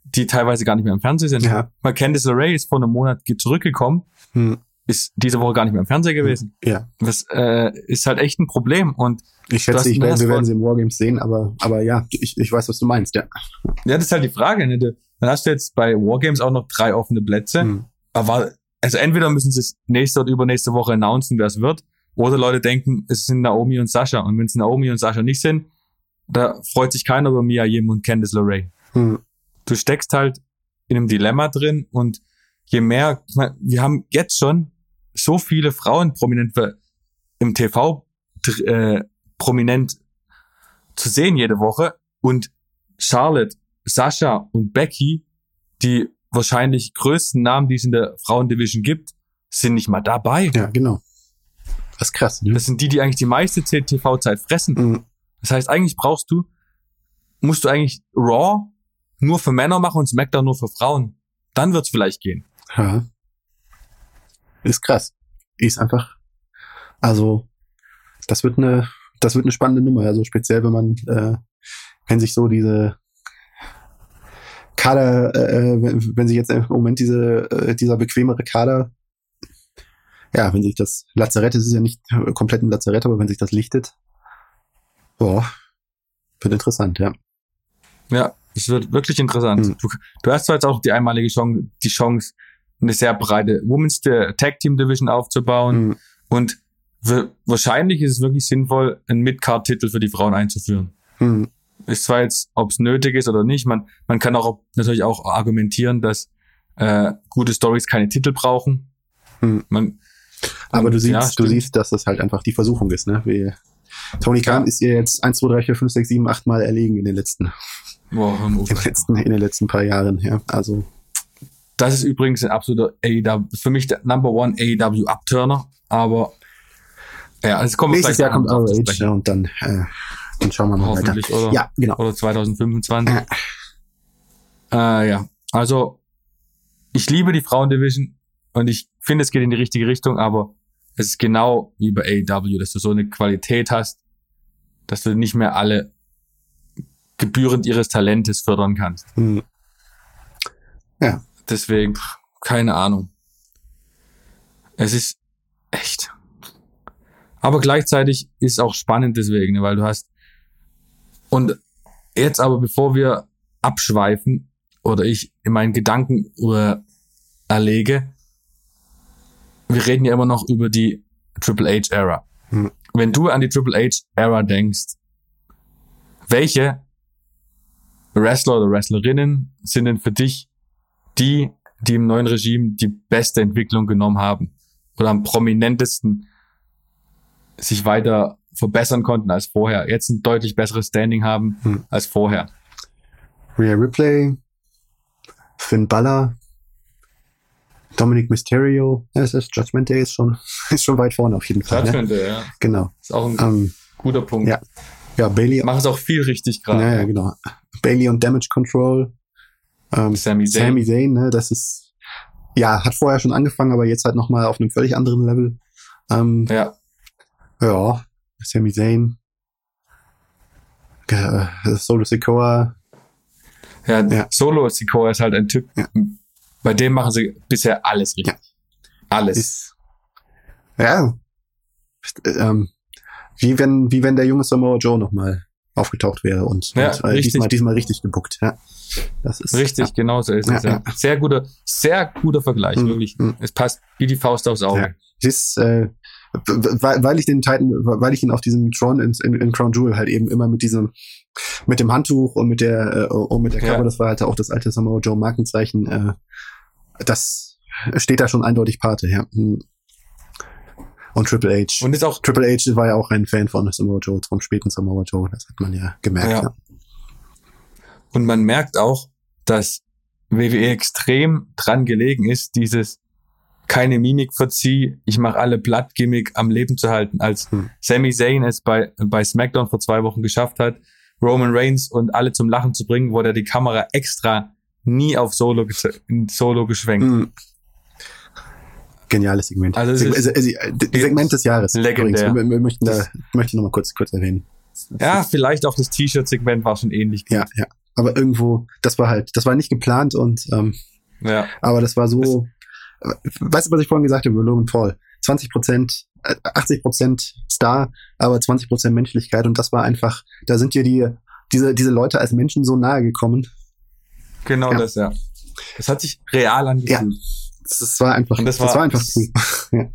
die teilweise gar nicht mehr im Fernsehen sind. Ja. Mal Candice LeRae ist vor einem Monat zurückgekommen, hm. ist diese Woche gar nicht mehr im Fernsehen gewesen. Ja. Das äh, ist halt echt ein Problem. Und ich schätze, ich werde, wir werden sie im Wargames sehen, aber, aber ja, ich, ich weiß, was du meinst, ja. Ja, das ist halt die Frage. Ne? Dann hast du jetzt bei Wargames auch noch drei offene Plätze. Hm. Aber also entweder müssen sie es nächste oder übernächste Woche announcen, wer es wird, oder Leute denken, es sind Naomi und Sascha. Und wenn es Naomi und Sascha nicht sind, da freut sich keiner über Mia Yim und Candice LeRae. Hm. Du steckst halt in einem Dilemma drin und je mehr, ich mein, wir haben jetzt schon so viele Frauen prominent im TV äh, prominent zu sehen jede Woche und Charlotte, Sascha und Becky, die wahrscheinlich größten Namen, die es in der Frauendivision gibt, sind nicht mal dabei. Ja, genau. Das ist krass. Ne? Das sind die, die eigentlich die meiste TV-Zeit fressen. Mhm. Das heißt, eigentlich brauchst du, musst du eigentlich Raw nur für Männer machen und SmackDown nur für Frauen. Dann wird's vielleicht gehen. Ja. Ist krass. Ist einfach, also, das wird eine, das wird eine spannende Nummer. Also speziell, wenn man, äh, wenn sich so diese Kader, äh, wenn, wenn sich jetzt im Moment diese, äh, dieser bequemere Kader ja, wenn sich das Lazarett, es ist ja nicht komplett ein Lazarett, aber wenn sich das lichtet, boah, wird interessant, ja. Ja, es wird wirklich interessant. Mhm. Du, du, hast zwar jetzt auch die einmalige Chance, die Chance, eine sehr breite Women's Tag Team Division aufzubauen mhm. und wahrscheinlich ist es wirklich sinnvoll, einen Mid-Card-Titel für die Frauen einzuführen. Mhm. Ist zwar jetzt, ob es nötig ist oder nicht, man, man kann auch natürlich auch argumentieren, dass äh, gute Stories keine Titel brauchen. Mhm. Man, aber du siehst, ja, du siehst, dass das halt einfach die Versuchung ist, ne? Wie, Tony Khan ja. ist ihr jetzt 1, 2, 3, 4, 5, 6, 7, 8 Mal erlegen in den letzten, Boah, in den letzten, in den letzten paar Jahren, ja. Also. Das ist übrigens ein absoluter AEW, für mich der Number One AEW Upturner, aber, ja, es kommt Nächstes Jahr kommt ROH, ja, und dann, äh, dann schauen wir mal Hoffentlich, weiter. Oder, ja, genau. Oder 2025. Äh. Äh, ja, also, ich liebe die Frauendivision und ich finde, es geht in die richtige Richtung, aber es ist genau wie bei AEW, dass du so eine Qualität hast, dass du nicht mehr alle gebührend ihres Talentes fördern kannst. Mhm. Ja. Deswegen, keine Ahnung. Es ist echt. Aber gleichzeitig ist es auch spannend deswegen, ne, weil du hast. Und jetzt aber, bevor wir abschweifen oder ich in meinen Gedanken erlege, wir reden ja immer noch über die Triple H Era. Hm. Wenn du an die Triple H Era denkst, welche Wrestler oder Wrestlerinnen sind denn für dich die, die im neuen Regime die beste Entwicklung genommen haben oder am prominentesten sich weiter verbessern konnten als vorher, jetzt ein deutlich besseres Standing haben hm. als vorher? Rhea Ripley, Finn Balor, Dominic Mysterio, ja, es ist Judgment Day ist schon, ist schon weit vorne auf jeden Fall. Judgment Day, ja. Genau. Ist auch ein ähm, guter Punkt. Ja. Ja, Bailey. Machen es auch viel richtig gerade. Ja, ja, genau. Bailey und Damage Control. Ähm, Sami Zayn. Sami Zayn, ne, das ist, ja, hat vorher schon angefangen, aber jetzt halt nochmal auf einem völlig anderen Level. Ähm, ja. Ja, Sami Zayn. äh, Solo Sikoa. Ja, ja, Solo Sikoa ist halt ein Typ, ja. bei dem machen sie bisher alles richtig. Ja. Alles. Ist, ja. Ähm, wie wenn, wie wenn der junge Samoa Joe nochmal aufgetaucht wäre und, ja, und äh, diesmal, diesmal richtig gebuckt. Ja. Das ist, richtig, ja. genau so ist es. Ja, ja. Sehr guter, sehr guter Vergleich, mhm. wirklich. Mhm. Es passt wie die Faust aufs Auge. Ja. Es ist, äh, weil, weil ich den Titan, weil ich ihn auf diesem Tron in, in, in Crown Jewel halt eben immer mit diesem, mit dem Handtuch und mit der, äh, und mit der Cover, das war halt auch das alte Samoa Joe Markenzeichen, äh, das steht da schon eindeutig Pate, ja. Mhm. Und Triple H. Und ist auch Triple H war ja auch ein Fan von Samoa Joe, vom späten Samoa Joe. Das hat man ja gemerkt. Ja. ja. Und man merkt auch, dass WWE extrem dran gelegen ist, dieses keine Mimik verzieh, ich mache alle Blattgimmick am Leben zu halten, als hm. Sami Zayn es bei, bei SmackDown vor zwei Wochen geschafft hat, Roman Reigns und alle zum Lachen zu bringen, wurde die Kamera extra nie auf Solo, Solo geschwenkt. Hm. Geniales Segment. Also, Seg also, also, Segment des Jahres. Legendär. Wir, wir möchten da, möchte ich nochmal kurz, kurz erwähnen. Ja, vielleicht auch das T-Shirt-Segment war schon ähnlich. Gut. Ja, ja. Aber irgendwo, das war halt, das war nicht geplant und ähm, ja. aber das war so. Weißt du, was ich vorhin gesagt habe über Logan Paul? 20 Prozent, 80 äh, Prozent Star, aber 20 Prozent Menschlichkeit und das war einfach, da sind dir die, diese, diese Leute als Menschen so nahe gekommen. Genau ja. das, ja. Das hat sich real angefühlt. Ja. Das war einfach, das war, das war einfach cool. ja.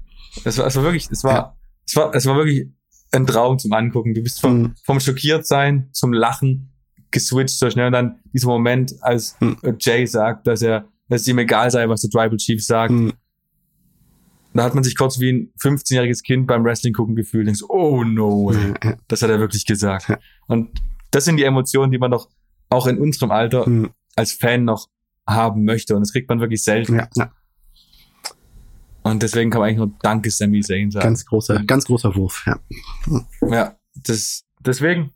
Das war, es war wirklich, es war, ja. es war, es war wirklich ein Traum zum Angucken. Du bist vom, mhm. vom schockiert sein zum Lachen geswitcht so schnell. Und dann dieser Moment, als mhm. Jay sagt, dass er, dass es ihm egal sei, was der Tribal Chief sagt. Mhm. Da hat man sich kurz wie ein 15-jähriges Kind beim Wrestling gucken gefühlt. Denkst, oh no, das hat er wirklich gesagt. Und das sind die Emotionen, die man doch auch in unserem Alter mhm. als Fan noch haben möchte. Und das kriegt man wirklich selten. Ja, ja. Und deswegen kann man eigentlich nur Danke Sami Zayn sagen. Ganz großer, ganz großer Wurf, ja. Ja, das, deswegen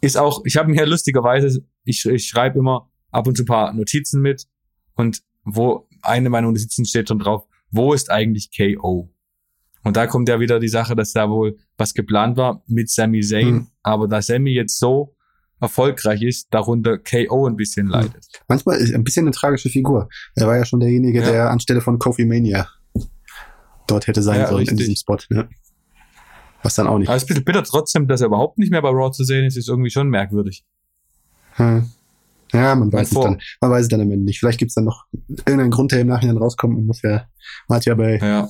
ist auch, ich habe mir lustigerweise, ich, ich schreibe immer ab und zu ein paar Notizen mit und wo eine meiner Notizen steht schon drauf, wo ist eigentlich KO? Und da kommt ja wieder die Sache, dass da wohl was geplant war mit Sami Zayn, hm. aber da Sami jetzt so erfolgreich ist, darunter KO ein bisschen hm. leidet. Manchmal ist ein bisschen eine tragische Figur. Er war ja schon derjenige, ja. der anstelle von Kofi Mania dort hätte sein ja, sollen richtig. in diesem Spot. Ne? Was dann auch nicht. Aber es ist bitter trotzdem, dass er überhaupt nicht mehr bei Raw zu sehen ist, ist irgendwie schon merkwürdig. Hm. Ja, man weiß es dann. Man weiß es dann am Ende nicht. Vielleicht gibt es dann noch irgendeinen Grund, der im Nachhinein rauskommt. Und muss ja, man hat ja bei ja.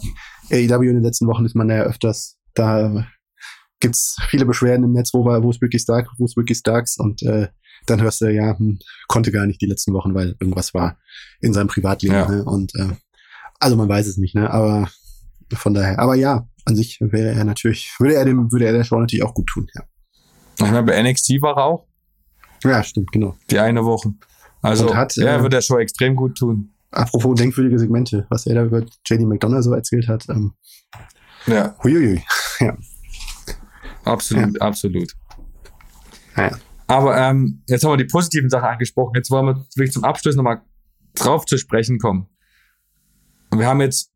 AEW in den letzten Wochen ist man ja öfters, da gibt's viele Beschwerden im Netz, wo war, wo ist Ricky Stark, wo ist Ricky Starks und äh, dann hörst du, ja, hm, konnte gar nicht die letzten Wochen, weil irgendwas war in seinem Privatleben. Ja. Ne? Und äh, also man weiß es nicht, ne? Aber von daher. Aber ja, an sich wäre er natürlich, würde er dem, würde er der Show natürlich auch gut tun, ja. Ich meine, bei NXT war er auch. Ja, stimmt, genau. Die eine Woche. Also, hat, er äh, würde der Show extrem gut tun. Apropos denkwürdige Segmente, was er da über JD McDonough so erzählt hat. Ähm, ja. Huiuiui. Ja. Absolut, ja. absolut. Ja. Aber ähm, jetzt haben wir die positiven Sachen angesprochen. Jetzt wollen wir wirklich zum Abschluss nochmal drauf zu sprechen kommen. Und wir haben jetzt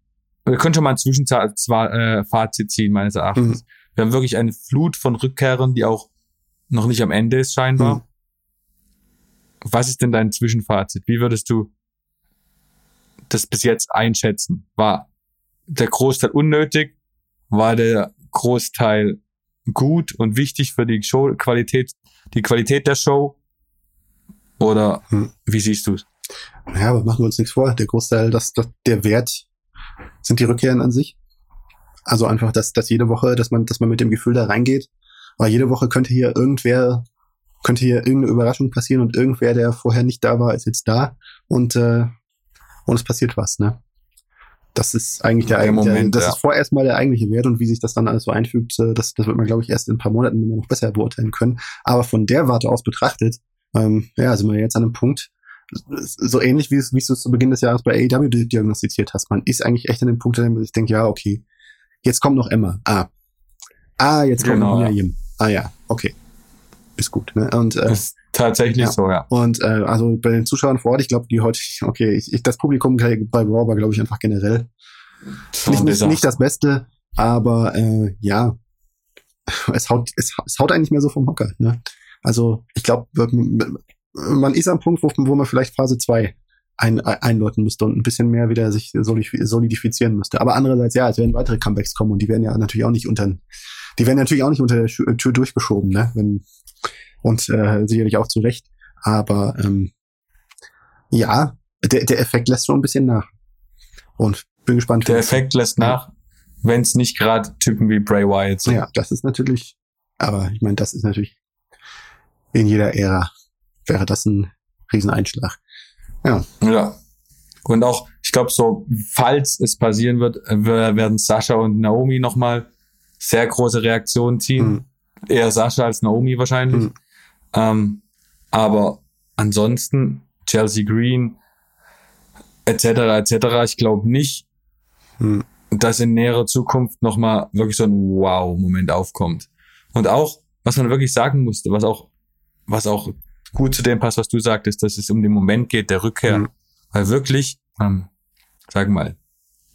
wir können schon mal ein Zwischenfazit ziehen, meines Erachtens. Mhm. Wir haben wirklich eine Flut von Rückkehrern, die auch noch nicht am Ende ist, scheinbar. Mhm. Was ist denn dein Zwischenfazit? Wie würdest du das bis jetzt einschätzen? War der Großteil unnötig? War der Großteil gut und wichtig für die Show Qualität, die Qualität der Show? Oder hm. wie siehst du es? Ja, aber machen wir uns nichts vor. Der Großteil, das, das, der Wert sind die Rückkehren an sich. Also einfach, dass, dass jede Woche, dass man, dass man mit dem Gefühl da reingeht. Aber jede Woche könnte hier irgendwer, könnte hier irgendeine Überraschung passieren und irgendwer, der vorher nicht da war, ist jetzt da und, äh, und es passiert was, ne? Das ist eigentlich der, der eigentliche, Moment, das ja. ist vorerst mal der eigentliche Wert und wie sich das dann alles so einfügt, äh, das, das wird man, glaube ich, erst in ein paar Monaten immer noch besser beurteilen können. Aber von der Warte aus betrachtet, ähm, ja, sind wir jetzt an einem Punkt, so ähnlich wie es, wie es zu Beginn des Jahres bei AEW diagnostiziert hast. Man ist eigentlich echt an dem Punkt, an dem ich denke, ja, okay, jetzt kommt noch Emma. Ah. Ah, jetzt kommt genau, noch Jim. Ah ja, okay. Ist gut. Ne? Und, äh, ist tatsächlich ja. so, ja. Und äh, also bei den Zuschauern vor Ort, ich glaube, die heute, okay, ich, ich, das Publikum bei Raw war, glaube ich, einfach generell so nicht, nicht, nicht das Beste, aber äh, ja, es haut, es, es haut eigentlich mehr so vom Hocker. Ne? Also ich glaube, man ist am Punkt, wo, wo man vielleicht Phase 2 ein, einläuten müsste und ein bisschen mehr wieder sich solidifizieren müsste. Aber andererseits, ja, es werden weitere Comebacks kommen und die werden ja natürlich auch nicht unter, die werden natürlich auch nicht unter der Tür durchgeschoben, ne? Wenn, und äh, sicherlich auch zu Recht. Aber ähm, ja, der, der Effekt lässt schon ein bisschen nach. Und bin gespannt. Der Effekt lässt nach, wenn es nicht gerade Typen wie Bray Wyatt sind. Ja, das ist natürlich, aber ich meine, das ist natürlich in jeder Ära wäre das ein Rieseneinschlag. Ja. Ja. Und auch, ich glaube, so, falls es passieren wird, äh, werden Sascha und Naomi nochmal sehr große Reaktionen ziehen. Mhm. Eher Sascha als Naomi wahrscheinlich. Mhm. Ähm, aber ansonsten, Chelsea Green, etc., etc., ich glaube nicht, mhm. dass in näherer Zukunft nochmal wirklich so ein Wow-Moment aufkommt. Und auch, was man wirklich sagen musste, was auch, was auch gut zu dem passt, was du sagtest, dass es um den Moment geht der Rückkehr. Mhm. Weil wirklich, ähm, sag mal,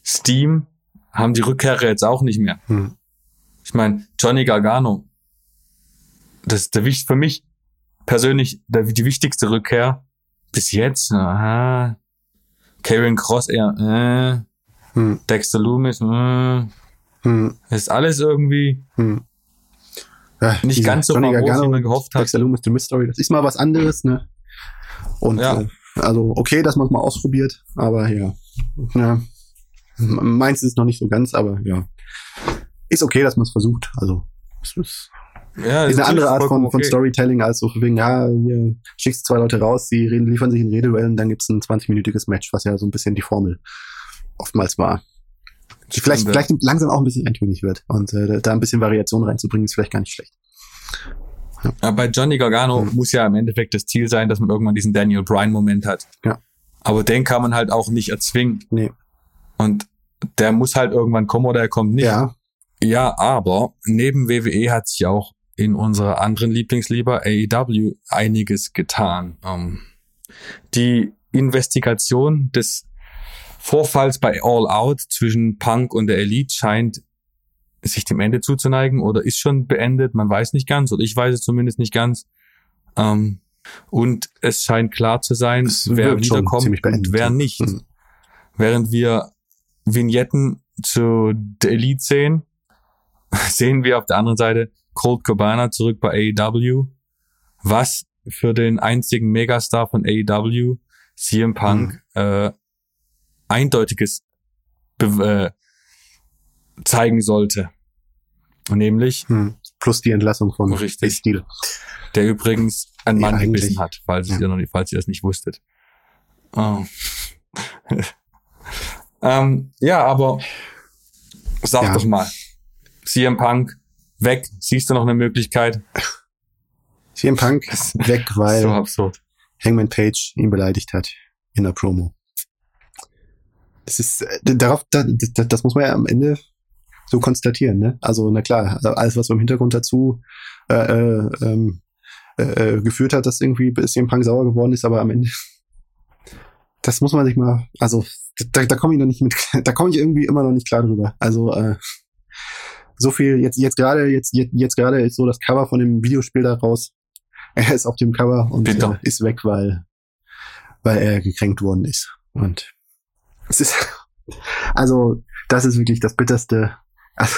Steam haben die Rückkehrer jetzt auch nicht mehr. Mhm. Ich meine, Johnny Gargano, das ist der, für mich persönlich der, die wichtigste Rückkehr bis jetzt. Aha. Karen Cross eher, äh. Hm. Dexter Loomis, äh. Hm. ist alles irgendwie. Hm. Ja, nicht ganz so Johnny Gargano, wie man gehofft hat. Dexter Loomis, The Mystery, das ist mal was anderes, ne? Und ja. äh, also okay, dass man es mal ausprobiert, aber ja, ja, meins ist noch nicht so ganz, aber ja, ist okay, dass man es versucht. Also es ist, ja, ist eine andere Art von, okay. von Storytelling als so wegen, ja, hier schickst zwei Leute raus, sie reden, liefern sich in Rededuellen, dann gibt's ein 20-minütiges Match, was ja so ein bisschen die Formel oftmals war. Vielleicht, vielleicht langsam auch ein bisschen eintönig wird. Und äh, da ein bisschen Variation reinzubringen, ist vielleicht gar nicht schlecht. Ja. Aber bei Johnny Gargano mhm. muss ja im Endeffekt das Ziel sein, dass man irgendwann diesen Daniel Bryan-Moment hat. Ja. Aber den kann man halt auch nicht erzwingen. Nee. Und der muss halt irgendwann kommen oder er kommt nicht. Ja. Ja, aber neben WWE hat sich auch in unserer anderen Lieblingslieber AEW einiges getan. Ähm, die Investigation des Vorfalls bei All Out zwischen Punk und der Elite scheint sich dem Ende zuzuneigen oder ist schon beendet. Man weiß nicht ganz oder ich weiß es zumindest nicht ganz. Ähm, und es scheint klar zu sein, es wer wiederkommt und wer nicht. Mhm. Während wir Vignetten zu der Elite sehen, sehen wir auf der anderen Seite Colt Cabana zurück bei AEW, was für den einzigen Megastar von AEW, CM Punk, mhm. äh, eindeutiges be äh, zeigen sollte. Nämlich hm. plus die Entlassung von richtig, Stil. Der übrigens ein Mann ja, gebissen hat, falls, ja. ihr noch nicht, falls ihr das nicht wusstet. Oh. ähm, ja, aber sag ja. doch mal, CM Punk weg. Siehst du noch eine Möglichkeit? CM Punk weg, weil so absurd. Hangman Page ihn beleidigt hat in der Promo. Das ist, äh, darauf, das, das muss man ja am Ende so konstatieren, ne? Also, na klar, alles, was im Hintergrund dazu äh, äh, ähm, äh, äh, geführt hat, dass irgendwie bisschen Punk sauer geworden ist, aber am Ende, das muss man sich mal, also, da, da komme ich noch nicht mit, da komme ich irgendwie immer noch nicht klar drüber. Also, äh, so viel, jetzt, jetzt gerade, jetzt, jetzt, jetzt gerade ist so das Cover von dem Videospiel da raus. Er ist auf dem Cover und äh, ist weg, weil, weil er gekränkt worden ist. Und es ist, also, das ist wirklich das bitterste, also,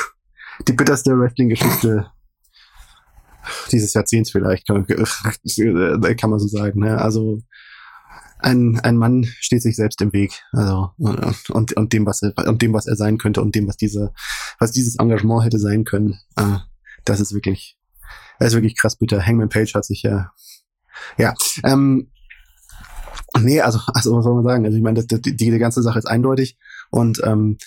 die bitterste Wrestling-Geschichte dieses Jahrzehnts vielleicht, kann, kann man so sagen. Ne? Also, ein, ein Mann steht sich selbst im Weg, also und, und dem, was er, und dem, was er sein könnte und dem, was diese, was dieses Engagement hätte sein können. Äh, das ist wirklich, das ist wirklich krass bitter. Hangman Page hat sich ja, ja, ähm, Nee, also, also was soll man sagen? Also ich meine, das, die, die ganze Sache ist eindeutig und ähm,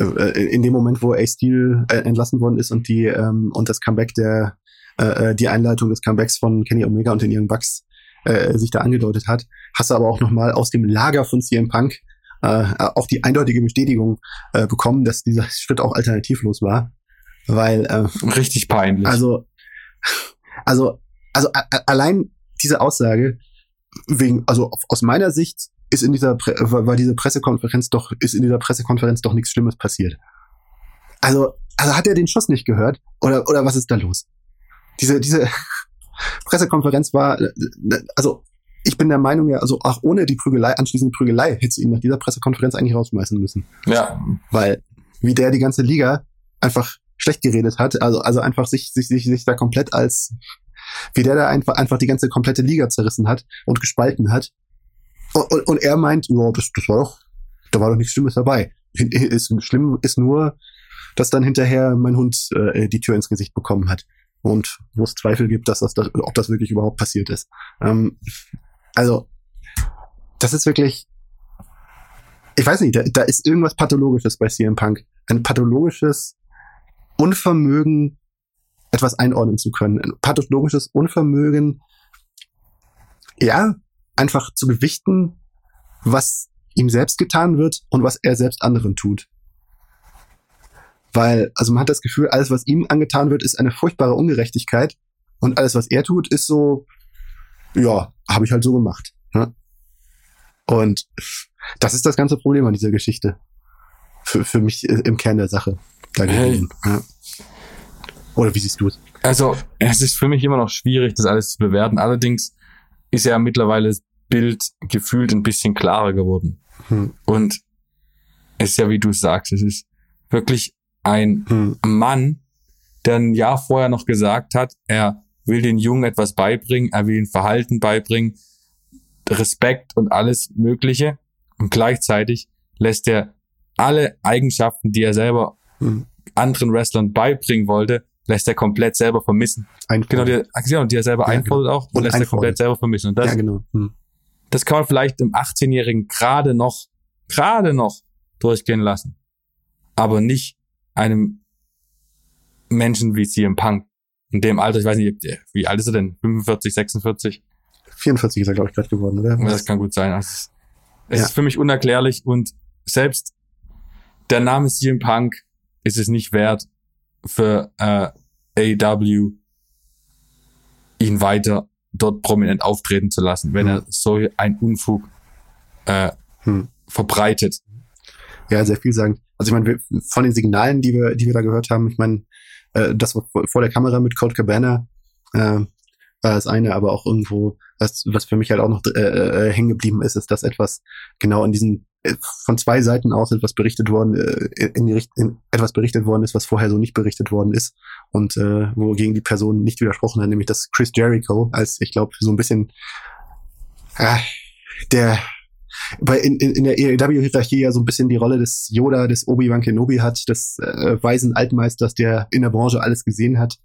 äh, in dem Moment, wo Ace Steel äh, entlassen worden ist und die ähm, und das Comeback der äh, äh, die Einleitung des Comebacks von Kenny Omega und den Young Bucks äh, sich da angedeutet hat, hast du aber auch nochmal aus dem Lager von CM Punk äh, auch die eindeutige Bestätigung äh, bekommen, dass dieser Schritt auch alternativlos war. Weil äh, richtig peinlich. Also, also, also allein diese Aussage wegen, also aus meiner Sicht ist in dieser Pre war diese Pressekonferenz doch ist in dieser Pressekonferenz doch nichts Schlimmes passiert. Also also hat er den Schuss nicht gehört oder oder was ist da los? Diese diese Pressekonferenz war, äh, also ich bin der Meinung, ja, also auch ohne die Prügelei, anschließende Prügelei, hätte sie ihn nach dieser Pressekonferenz eigentlich rausschmeißen müssen. Ja. Weil, wie der die ganze Liga einfach schlecht geredet hat, also, also einfach sich, sich, sich, sich da komplett als, wie der da einfach, einfach die ganze komplette Liga zerrissen hat und gespalten hat. Und, und, und er meint, ja, das, das war doch, da war doch nichts Schlimmes dabei. Ist, schlimm ist nur, dass dann hinterher mein Hund äh, die Tür ins Gesicht bekommen hat. Und wo es Zweifel gibt, dass das, ob das wirklich überhaupt passiert ist. Ähm, also, das ist wirklich, ich weiß nicht, da, da ist irgendwas Pathologisches bei CM Punk. Ein pathologisches Unvermögen, etwas einordnen zu können. Ein pathologisches Unvermögen, ja, einfach zu gewichten, was ihm selbst getan wird und was er selbst anderen tut. Weil, also man hat das Gefühl, alles, was ihm angetan wird, ist eine furchtbare Ungerechtigkeit. Und alles, was er tut, ist so, ja, habe ich halt so gemacht. Ne? Und das ist das ganze Problem an dieser Geschichte. Für, für mich im Kern der Sache. Hey. Ja. Oder wie siehst du es? Also, es ist für mich immer noch schwierig, das alles zu bewerten. Allerdings ist ja mittlerweile das Bild gefühlt ein bisschen klarer geworden. Hm. Und es ist ja, wie du sagst, es ist wirklich ein hm. Mann, der ein Jahr vorher noch gesagt hat, er will den Jungen etwas beibringen, er will ihnen Verhalten beibringen, Respekt und alles Mögliche. Und gleichzeitig lässt er alle Eigenschaften, die er selber hm. anderen Wrestlern beibringen wollte, lässt er komplett selber vermissen. Einfordert. Genau, die, genau, die er selber ja, einfordert genau. auch und, und lässt er komplett selber vermissen. Und das, ja, genau. Hm. das kann man vielleicht im 18-Jährigen gerade noch, gerade noch durchgehen lassen. Aber nicht einem Menschen wie CM Punk. In dem Alter, ich weiß nicht, wie alt ist er denn? 45, 46? 44 ist er, glaube ich, gerade geworden, oder? Das kann gut sein. Also es, ja. ist für mich unerklärlich und selbst der Name CM Punk ist es nicht wert, für äh, AEW ihn weiter dort prominent auftreten zu lassen, wenn hm. er so ein Unfug äh, hm. verbreitet. Ja, sehr viel sagen. Also ich meine, von den Signalen, die wir, die wir da gehört haben, ich meine, äh, das vor der Kamera mit Cold Cabana äh, war das eine, aber auch irgendwo, was, was für mich halt auch noch äh, äh, hängen geblieben ist, ist, dass etwas genau in diesen äh, von zwei Seiten aus etwas berichtet worden, äh, in die in etwas berichtet worden ist, was vorher so nicht berichtet worden ist und äh, wogegen die Person nicht widersprochen hat, nämlich dass Chris Jericho als, ich glaube, so ein bisschen äh, der weil in, in, in der EW-Hierarchie ja so ein bisschen die Rolle des Yoda, des Obi-Wan Kenobi hat, des äh, weisen Altmeisters, der in der Branche alles gesehen hat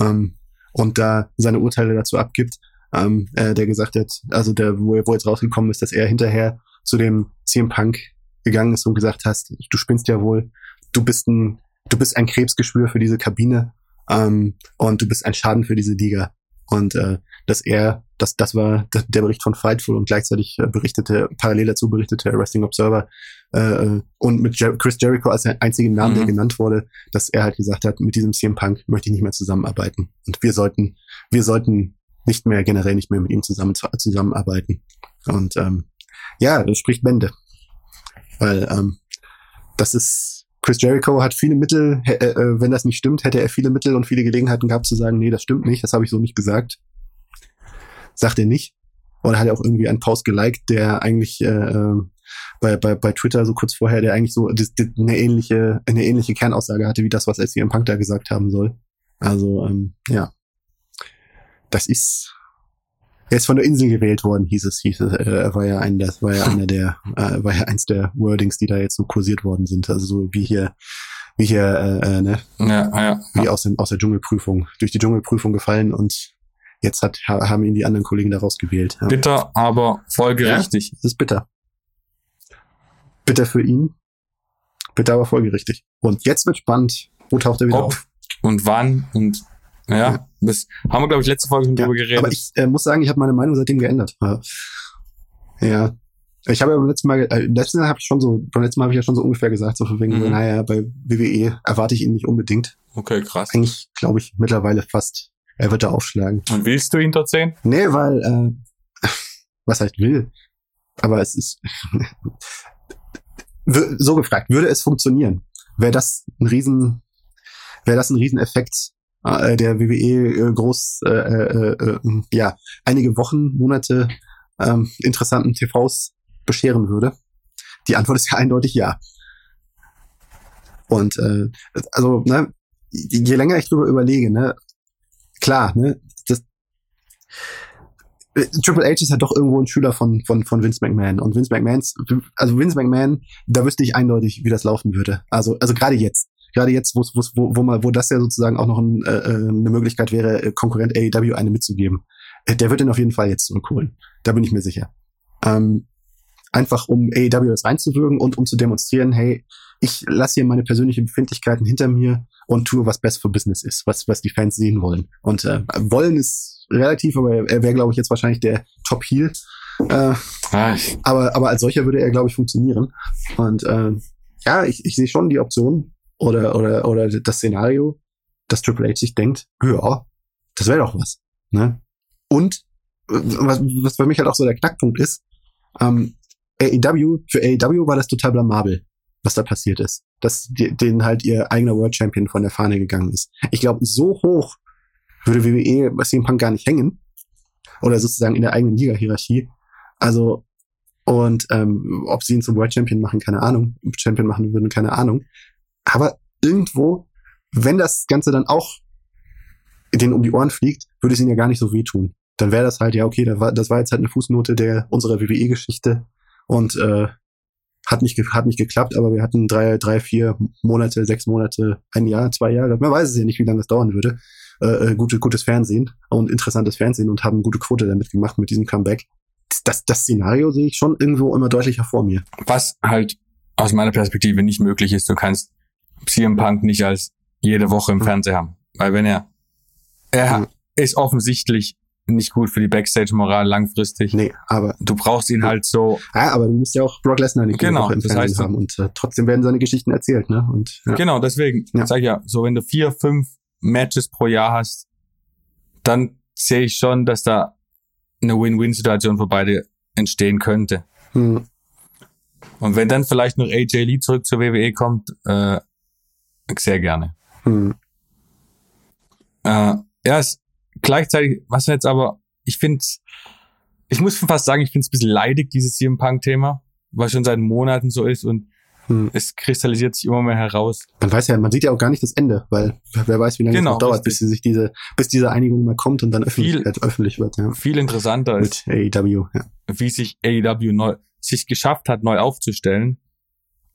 ähm, und da seine Urteile dazu abgibt, ähm, äh, der gesagt hat, also der, wo, wo jetzt rausgekommen ist, dass er hinterher zu dem CM Punk gegangen ist und gesagt hast, du spinnst ja wohl, du bist ein, du bist ein Krebsgeschwür für diese Kabine ähm, und du bist ein Schaden für diese Liga. Und äh, dass er, das, das war der Bericht von Fightful und gleichzeitig äh, berichtete, parallel dazu berichtete Wrestling Observer äh, äh, und mit Jer Chris Jericho als der einzige Name, mhm. der genannt wurde, dass er halt gesagt hat, mit diesem CM Punk möchte ich nicht mehr zusammenarbeiten. Und wir sollten, wir sollten nicht mehr generell nicht mehr mit ihm zusammen zusammenarbeiten. Und ähm, ja, das spricht Bände. Weil ähm, das ist Chris Jericho hat viele Mittel, äh, äh, wenn das nicht stimmt, hätte er viele Mittel und viele Gelegenheiten gehabt zu sagen, nee, das stimmt nicht, das habe ich so nicht gesagt. Sagt er nicht. Oder hat er auch irgendwie einen Post geliked, der eigentlich äh, äh, bei, bei, bei Twitter so kurz vorher, der eigentlich so eine ähnliche eine ähnliche Kernaussage hatte wie das, was SCM Punk da gesagt haben soll. Also ähm, ja, das ist er ist von der Insel gewählt worden, hieß es, hieß es, äh, war ja ein, das war ja einer der, äh, war ja eins der Wordings, die da jetzt so kursiert worden sind. Also so wie hier, wie hier, äh, äh ne? Ja, ja. Wie aus, dem, aus der Dschungelprüfung, durch die Dschungelprüfung gefallen und jetzt hat, haben ihn die anderen Kollegen da rausgewählt. Ja. Bitter, aber folgerichtig. Ja, es ist bitter. Bitter für ihn, bitter, aber folgerichtig. Und jetzt wird spannend. Wo taucht er wieder Ob auf? Und wann und ja, das haben wir, glaube ich, letzte Folge schon ja, drüber geredet. Aber ich äh, muss sagen, ich habe meine Meinung seitdem geändert. Ja. Ich habe ja beim letzten Mal, äh, letzten Mal habe ich schon so, beim letzten Mal habe ich ja schon so ungefähr gesagt, so von wegen, mhm. naja, bei WWE erwarte ich ihn nicht unbedingt. Okay, krass. Eigentlich glaube ich mittlerweile fast, er wird da aufschlagen. Und willst du ihn dort sehen? Nee, weil, äh, was heißt will? Aber es ist so gefragt, würde es funktionieren? Wäre das ein riesen, wäre das ein Rieseneffekt äh, der WWE äh, groß, äh, äh, äh, ja, einige Wochen, Monate ähm, interessanten TVs bescheren würde? Die Antwort ist ja eindeutig ja. Und äh, also, ne, je länger ich drüber überlege, ne, klar, ne, das Triple H ist halt doch irgendwo ein Schüler von, von, von Vince McMahon. Und Vince McMahons, also Vince McMahon, da wüsste ich eindeutig, wie das laufen würde. Also, also gerade jetzt. Gerade jetzt, wo, wo, wo, mal, wo das ja sozusagen auch noch ein, äh, äh eine Möglichkeit wäre, äh, Konkurrent AEW eine mitzugeben. Äh, der wird den auf jeden Fall jetzt zurückholen. Da bin ich mir sicher. Ähm, einfach um AEW das reinzuwürgen und um zu demonstrieren, hey, ich lasse hier meine persönlichen Befindlichkeiten hinter mir und tue, was best for business ist, was, was die Fans sehen wollen. Und äh, wollen ist relativ, aber er, wäre, glaube ich, jetzt wahrscheinlich der Top Heel. Äh, aber, aber als solcher würde er, glaube ich, funktionieren. Und äh, ja, ich, ich sehe schon die Option oder, oder, oder das Szenario, dass Triple H sich denkt, ja, das wäre doch was. Ne? Und was, was für mich halt auch so der Knackpunkt ist, ähm, AEW, für AEW war das total blamabel, was da passiert ist. Dass denen halt ihr eigener World Champion von der Fahne gegangen ist. Ich glaube, so hoch würde WWE bei CM Punk gar nicht hängen. Oder sozusagen in der eigenen Liga-Hierarchie. Also, und ähm, ob sie ihn zum World Champion machen, keine Ahnung. Champion machen würden, keine Ahnung. Aber irgendwo, wenn das Ganze dann auch denen um die Ohren fliegt, würde es ihnen ja gar nicht so wehtun. Dann wäre das halt, ja, okay, das war, das war jetzt halt eine Fußnote der unserer WWE-Geschichte und äh, hat nicht, hat nicht geklappt, aber wir hatten drei, drei, vier Monate, sechs Monate, ein Jahr, zwei Jahre, man weiß es ja nicht, wie lange das dauern würde, äh, äh, gute, gutes Fernsehen und interessantes Fernsehen und haben gute Quote damit gemacht mit diesem Comeback. Das, das Szenario sehe ich schon irgendwo immer deutlicher vor mir. Was halt aus meiner Perspektive nicht möglich ist, du kannst CM Punk nicht als jede Woche im hm. Fernsehen haben. Weil wenn er, er hm. ist offensichtlich nicht gut für die Backstage-Moral langfristig. Nee, aber. Du brauchst ihn halt so. Ja, aber du musst ja auch Brock Lesnar nicht genau, im das Fernsehen heißt, haben und äh, trotzdem werden seine Geschichten erzählt, ne? Und, ja. Genau, deswegen. Ja. Sag ja, so wenn du vier, fünf Matches pro Jahr hast, dann sehe ich schon, dass da eine Win-Win-Situation für beide entstehen könnte. Hm. Und wenn dann vielleicht noch AJ Lee zurück zur WWE kommt, äh, sehr gerne. Hm. Äh, ja, es, gleichzeitig, was jetzt aber, ich finde ich muss fast sagen, ich finde es ein bisschen leidig, dieses CM Punk-Thema, was schon seit Monaten so ist und hm. es kristallisiert sich immer mehr heraus. Man weiß ja, man sieht ja auch gar nicht das Ende, weil wer weiß, wie lange genau, es dauert, bis sich diese, bis diese Einigung mal kommt und dann öffentlich, viel, öffentlich wird. Ja. Viel interessanter Mit ist, AEW, ja. wie sich AEW neu, sich geschafft hat, neu aufzustellen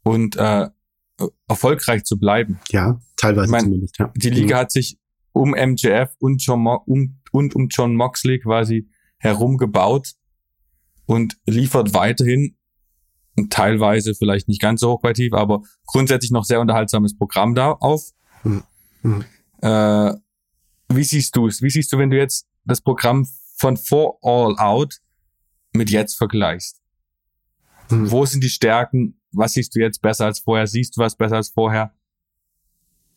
und äh, erfolgreich zu bleiben. Ja, teilweise meine, zumindest. Ja. Die Liga mhm. hat sich um MJF und, John Mo um, und um John Moxley quasi herumgebaut und liefert weiterhin teilweise vielleicht nicht ganz so hochqualitativ, aber grundsätzlich noch sehr unterhaltsames Programm da auf. Mhm. Mhm. Äh, wie siehst du es? Wie siehst du, wenn du jetzt das Programm von vor All Out mit jetzt vergleichst? Mhm. Wo sind die Stärken? Was siehst du jetzt besser als vorher? Siehst du was besser als vorher?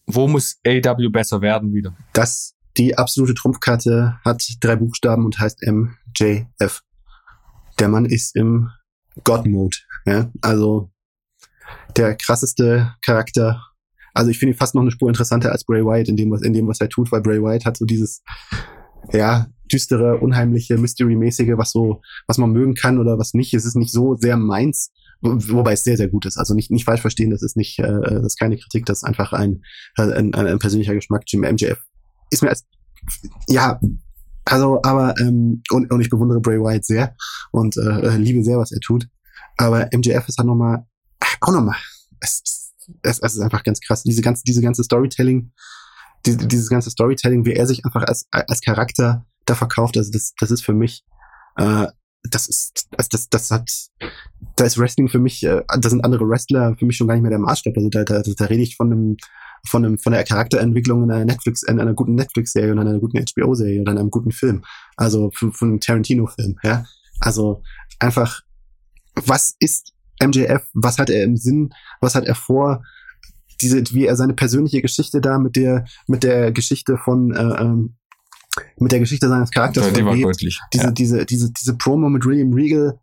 Wo muss AW besser werden wieder? Das, die absolute Trumpfkarte hat drei Buchstaben und heißt MJF. Der Mann ist im God-Mode. Ja? Also der krasseste Charakter. Also ich finde ihn fast noch eine Spur interessanter als Bray Wyatt in dem, was, in dem, was er tut, weil Bray Wyatt hat so dieses, ja, düstere, unheimliche, Mystery-mäßige, was so, was man mögen kann oder was nicht. Es ist nicht so sehr meins, wobei es sehr, sehr gut ist. Also nicht, nicht falsch verstehen, das ist nicht, äh, das ist keine Kritik, das ist einfach ein, ein, ein, ein persönlicher Geschmack. Jim MJF ist mir als, ja, also, aber, ähm, und, und ich bewundere Bray Wyatt sehr und äh, liebe sehr, was er tut. Aber MJF ist halt nochmal, auch nochmal, es, es, es ist einfach ganz krass. Diese ganze, diese ganze Storytelling, die, dieses ganze Storytelling, wie er sich einfach als, als Charakter da verkauft, also das, das ist für mich, äh, das ist, das, das, das hat, da ist Wrestling für mich, äh, da sind andere Wrestler für mich schon gar nicht mehr der Maßstab. Also da, da, da rede ich von einem, von einem, von der Charakterentwicklung in einer Netflix, in einer guten Netflix-Serie und einer guten HBO-Serie oder einem guten Film. Also von, von einem Tarantino-Film, ja. Also einfach, was ist MJF? Was hat er im Sinn? Was hat er vor? Diese, wie er seine persönliche Geschichte da mit der, mit der Geschichte von, äh, ähm, mit der Geschichte seines Charakters ja, die war deutlich. Diese, ja. diese, diese, diese Promo mit William Regal,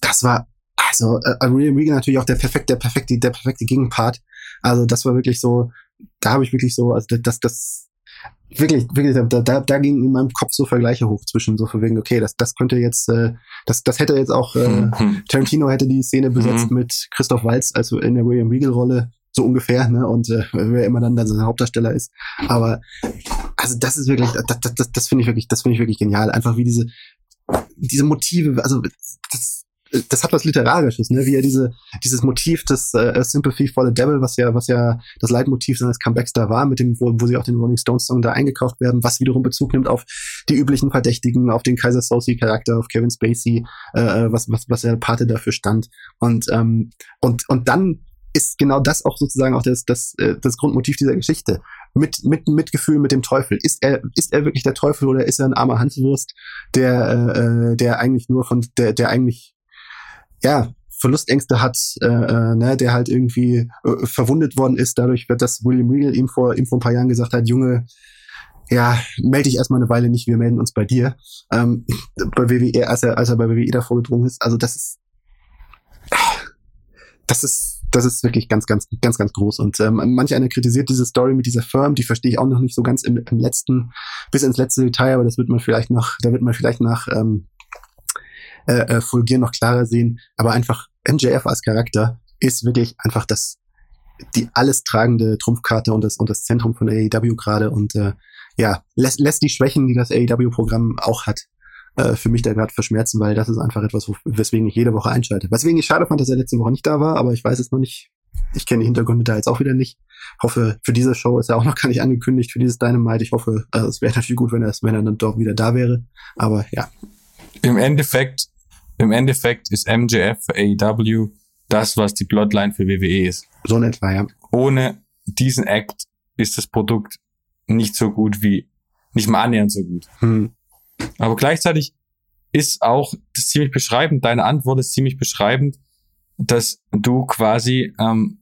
das war, also, äh, William Regal natürlich auch der perfekte, der perfekte, der perfekte Gegenpart. Also, das war wirklich so, da habe ich wirklich so, also das, das, wirklich, wirklich, da, da, da ging in meinem Kopf so Vergleiche hoch zwischen so von wegen, okay, das, das könnte jetzt, äh, das, das hätte jetzt auch, äh, mhm. Tarantino hätte die Szene besetzt mhm. mit Christoph Waltz, also in der William Regal-Rolle, so ungefähr, ne, und äh, wer immer dann, dann sein Hauptdarsteller ist. Aber also das ist wirklich, das, das, das, das finde ich wirklich, das finde ich wirklich genial. Einfach wie diese, diese Motive, also das, das hat was Literarisches, ne? Wie er diese, dieses Motiv des äh, Sympathy for the Devil, was ja, was ja das Leitmotiv seines Comebacks da war, mit dem, wo, wo sie auch den Rolling Stones Song da eingekauft werden, was wiederum Bezug nimmt auf die üblichen Verdächtigen, auf den Kaiser Sosi Charakter, auf Kevin Spacey, äh, äh, was, was, was der Pate dafür stand. Und, ähm, und, und dann ist genau das auch sozusagen auch das, das, äh, das Grundmotiv dieser Geschichte. Mit, mit Mitgefühl mit dem Teufel. Ist er, ist er wirklich der Teufel oder ist er ein armer Hanswurst, der, äh, äh der eigentlich nur von, der, der eigentlich ja, Verlustängste hat, äh, äh, ne, der halt irgendwie äh, verwundet worden ist, dadurch wird das William Regal ihm vor, ihm vor ein paar Jahren gesagt hat, Junge, ja, melde dich erstmal eine Weile nicht, wir melden uns bei dir. Ähm, bei WWE, als er, als er bei WWE davor gedrungen ist. Also das ist, das ist, das ist wirklich ganz, ganz, ganz, ganz groß. Und ähm, manch einer kritisiert diese Story mit dieser Firm, die verstehe ich auch noch nicht so ganz im, im letzten, bis ins letzte Detail, aber das wird man vielleicht noch, da wird man vielleicht nach ähm, äh, äh, Fulgier noch klarer sehen. Aber einfach MJF als Charakter ist wirklich einfach das die alles tragende Trumpfkarte und das und das Zentrum von AEW gerade und äh, ja lässt, lässt die Schwächen, die das AEW-Programm auch hat, äh, für mich da gerade verschmerzen, weil das ist einfach etwas, weswegen ich jede Woche einschalte. Weswegen ich schade fand, dass er letzte Woche nicht da war, aber ich weiß es noch nicht. Ich kenne die Hintergründe da jetzt auch wieder nicht. Hoffe, für diese Show ist er auch noch gar nicht angekündigt, für dieses Dynamite. Ich hoffe, also es wäre natürlich gut, wenn er, wenn er dann doch wieder da wäre. Aber ja. Im Endeffekt im Endeffekt ist MJF für AEW das, was die Bloodline für WWE ist. So in etwa, ja. Ohne diesen Act ist das Produkt nicht so gut wie, nicht mal annähernd so gut. Hm. Aber gleichzeitig ist auch das ziemlich beschreibend, deine Antwort ist ziemlich beschreibend, dass du quasi ähm,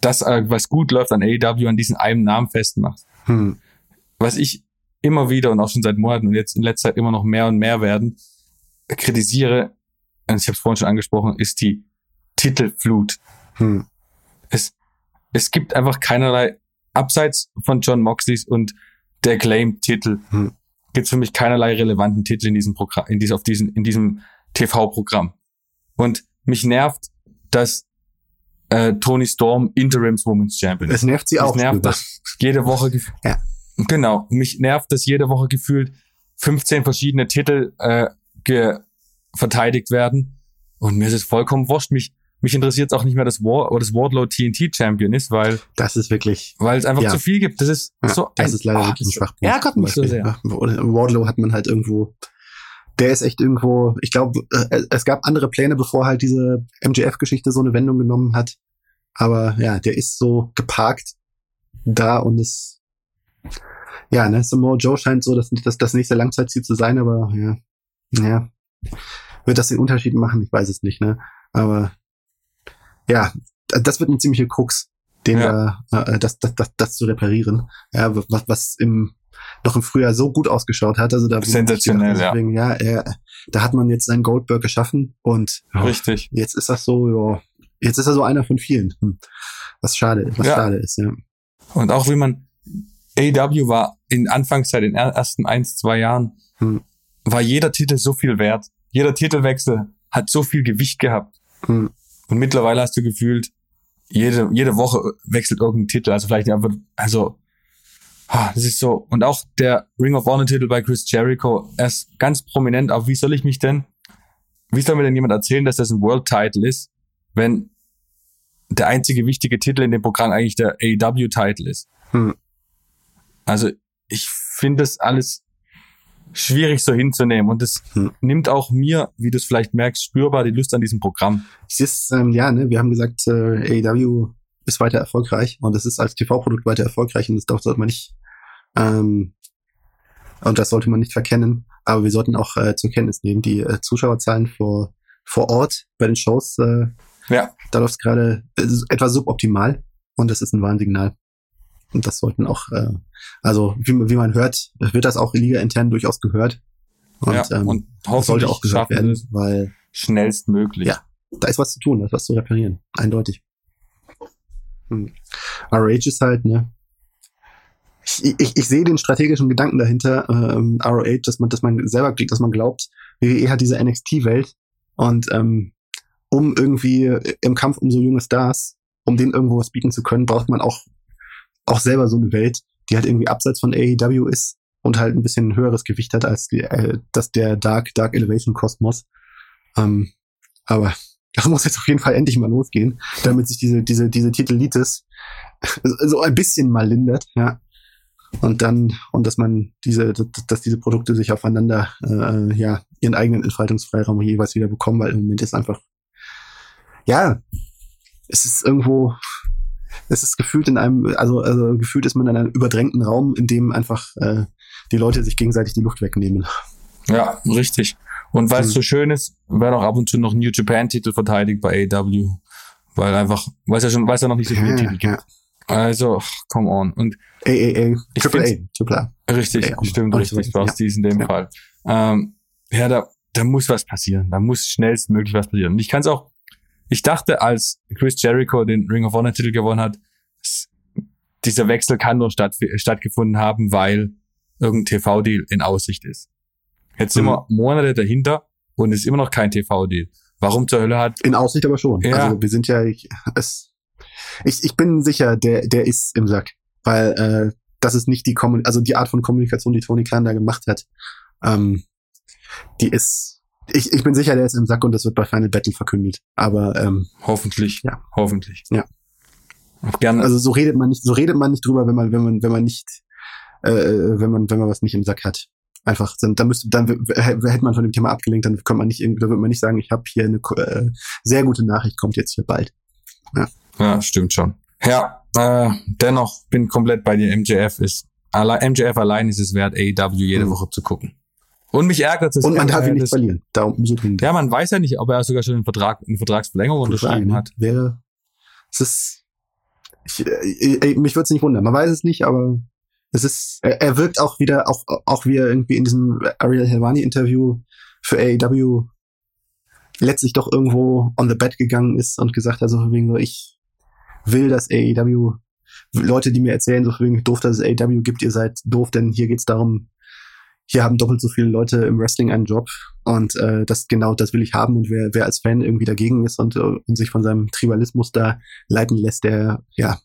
das, äh, was gut läuft an AEW, an diesen einen Namen festmachst. Hm. Was ich immer wieder und auch schon seit Monaten und jetzt in letzter Zeit immer noch mehr und mehr werden, kritisiere, ich habe es vorhin schon angesprochen, ist die Titelflut. Hm. Es, es gibt einfach keinerlei, abseits von John Moxleys und der Claim-Titel, hm. Gibt es für mich keinerlei relevanten Titel in diesem Programm, in, diesem, auf diesen, in diesem TV-Programm. Und mich nervt, dass äh, Tony Storm Interims Women's Champion ist. Es nervt sie mich auch. nervt, dass jede Woche, ja. genau, mich nervt, dass jede Woche gefühlt 15 verschiedene Titel äh, verteidigt werden. Und mir ist es vollkommen wurscht. Mich, mich interessiert es auch nicht mehr, dass, War, oder das Wardlow TNT Champion ist, weil. Das ist wirklich. Weil es einfach ja. zu viel gibt. Das ist ja, so. Das ein, ist leider oh, wirklich ein Schwachpunkt. Ärgert mich so sehr. Wardlow hat man halt irgendwo. Der ist echt irgendwo, ich glaube, äh, es gab andere Pläne, bevor halt diese MJF-Geschichte so eine Wendung genommen hat. Aber ja, der ist so geparkt da und es, ja, ne, Samoa Joe scheint so das, das, das nächste Langzeitziel zu sein, aber ja, ja, wird das den Unterschied machen? Ich weiß es nicht, ne? Aber ja, das wird ein ziemlicher Krux, den ja. da, äh, das, das, das, das zu reparieren. Ja, was, was im noch im Frühjahr so gut ausgeschaut hat. Also da sensationell, gedacht, deswegen, ja. ja er, da hat man jetzt seinen Goldberg geschaffen und ja, richtig. Jetzt ist das so, ja, jetzt ist er so einer von vielen. Hm. Was schade, was ja. schade ist, ja. Und auch wie man AW war in Anfangszeit, in den ersten eins, zwei Jahren, hm war jeder Titel so viel wert. Jeder Titelwechsel hat so viel Gewicht gehabt. Mhm. Und mittlerweile hast du gefühlt, jede, jede Woche wechselt irgendein Titel. Also vielleicht einfach, also, das ist so. Und auch der Ring of Honor Titel bei Chris Jericho, er ist ganz prominent. Aber wie soll ich mich denn, wie soll mir denn jemand erzählen, dass das ein World Title ist, wenn der einzige wichtige Titel in dem Programm eigentlich der AEW Title ist? Hm. Also, ich finde das alles schwierig so hinzunehmen. Und es hm. nimmt auch mir, wie du es vielleicht merkst, spürbar die Lust an diesem Programm. Es ist, ähm, ja, ne, wir haben gesagt, äh, AEW ist weiter erfolgreich und es ist als TV-Produkt weiter erfolgreich und das sollte man nicht, ähm, und das sollte man nicht verkennen. Aber wir sollten auch äh, zur Kenntnis nehmen, die äh, Zuschauerzahlen vor, vor Ort bei den Shows, äh, ja. da läuft es gerade äh, etwas suboptimal und das ist ein Warnsignal. Und das sollten auch, äh, also wie, wie man hört, wird das auch Liga intern durchaus gehört. Und, ja, ähm, und sollte auch gehört werden, weil schnellstmöglich. Ja, da ist was zu tun, da ist was zu reparieren, eindeutig. Hm. RH ist halt, ne? Ich, ich, ich sehe den strategischen Gedanken dahinter, ähm, ROH, dass man, dass man selber kriegt, dass man glaubt, WWE hat diese NXT-Welt und ähm, um irgendwie im Kampf um so junge Stars, um denen irgendwo was bieten zu können, braucht man auch, auch selber so eine Welt, die halt irgendwie abseits von AEW ist und halt ein bisschen höheres Gewicht hat als die, äh, das der Dark, Dark Elevation Kosmos. Ähm, aber das muss jetzt auf jeden Fall endlich mal losgehen, damit sich diese, diese, diese Titelitis so ein bisschen mal lindert, ja. Und dann, und dass man diese, dass diese Produkte sich aufeinander, äh, ja, ihren eigenen Entfaltungsfreiraum jeweils wieder bekommen, weil im Moment ist einfach, ja, es ist irgendwo, es ist gefühlt in einem, also, also gefühlt ist man in einem überdrängten Raum, in dem einfach äh, die Leute sich gegenseitig die Luft wegnehmen. Ja, richtig. Und weil es mhm. so schön ist, werden auch ab und zu noch New Japan-Titel verteidigt bei AW. Weil einfach, weil es ja schon, weil es ja noch nicht so viele ja, Titel gibt. Ja. Also, come on. Und A, A, A. Triple A. Triple A. Richtig, A, stimmt, richtig. Bastis in dem ja. Fall. Ähm, ja, da, da muss was passieren. Da muss schnellstmöglich was passieren. Und ich kann es auch, ich dachte, als Chris Jericho den Ring of Honor Titel gewonnen hat, dieser Wechsel kann nur statt, stattgefunden haben, weil irgendein TV-Deal in Aussicht ist. Jetzt sind mhm. wir Monate dahinter und es ist immer noch kein TV-Deal. Warum zur Hölle hat... In Aussicht aber schon. Ja. Also wir sind ja... Ich, es, ich, ich bin sicher, der, der ist im Sack. Weil äh, das ist nicht die Kommun also die Art von Kommunikation, die Tony Khan da gemacht hat. Ähm, die ist... Ich, ich bin sicher, der ist im Sack und das wird bei Final Battle verkündet. Aber ähm, hoffentlich. Ja. Hoffentlich. Ja. Gerne. Also so redet man nicht, so redet man nicht drüber, wenn man, wenn man, wenn man nicht, äh, wenn man, wenn man was nicht im Sack hat einfach sind. Da müsste, dann hätte man von dem Thema abgelenkt, dann könnte man nicht, da würde man nicht sagen, ich habe hier eine äh, sehr gute Nachricht, kommt jetzt hier bald. Ja, ja stimmt schon. Ja, äh, dennoch bin komplett bei dir. MJF ist, allein, MJF allein ist es wert, AEW jede mhm. Woche zu gucken. Und mich ärgert es. Und man darf ihn nicht verlieren. Darum umso dringend. Ja, man weiß ja nicht, ob er sogar schon einen Vertrag, eine Vertragsverlängerung unterschrieben hat. Wäre, es ist, ich, ich, ich, mich würde es nicht wundern. Man weiß es nicht, aber es ist, er, er wirkt auch wieder, auch, auch wie er irgendwie in diesem Ariel Helwani Interview für AEW letztlich doch irgendwo on the bed gegangen ist und gesagt hat, so wegen so, ich will, dass AEW Leute, die mir erzählen, so wegen doof, dass es AEW gibt, ihr seid doof, denn hier geht's darum, hier haben doppelt so viele Leute im Wrestling einen Job und äh, das genau das will ich haben und wer, wer als Fan irgendwie dagegen ist und, und sich von seinem Tribalismus da leiten lässt, der ja,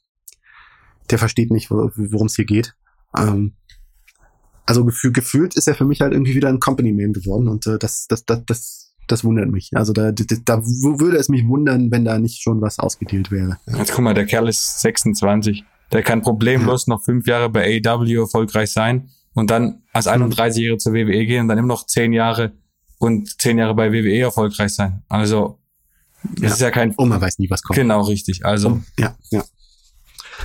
der versteht nicht, worum es hier geht. Ähm, also gefühl, gefühlt ist er für mich halt irgendwie wieder ein Company-Man geworden und äh, das, das, das, das, das wundert mich. Also da, da, da würde es mich wundern, wenn da nicht schon was ausgedealt wäre. Jetzt guck mal, der Kerl ist 26. Der kann problemlos ja. noch fünf Jahre bei AEW erfolgreich sein und dann als 31-Jähriger mhm. zur WWE gehen und dann immer noch zehn Jahre und zehn Jahre bei WWE erfolgreich sein. Also das ja. ist ja kein. Und man weiß nie, was kommt. Genau, richtig. Also. Ja, ja.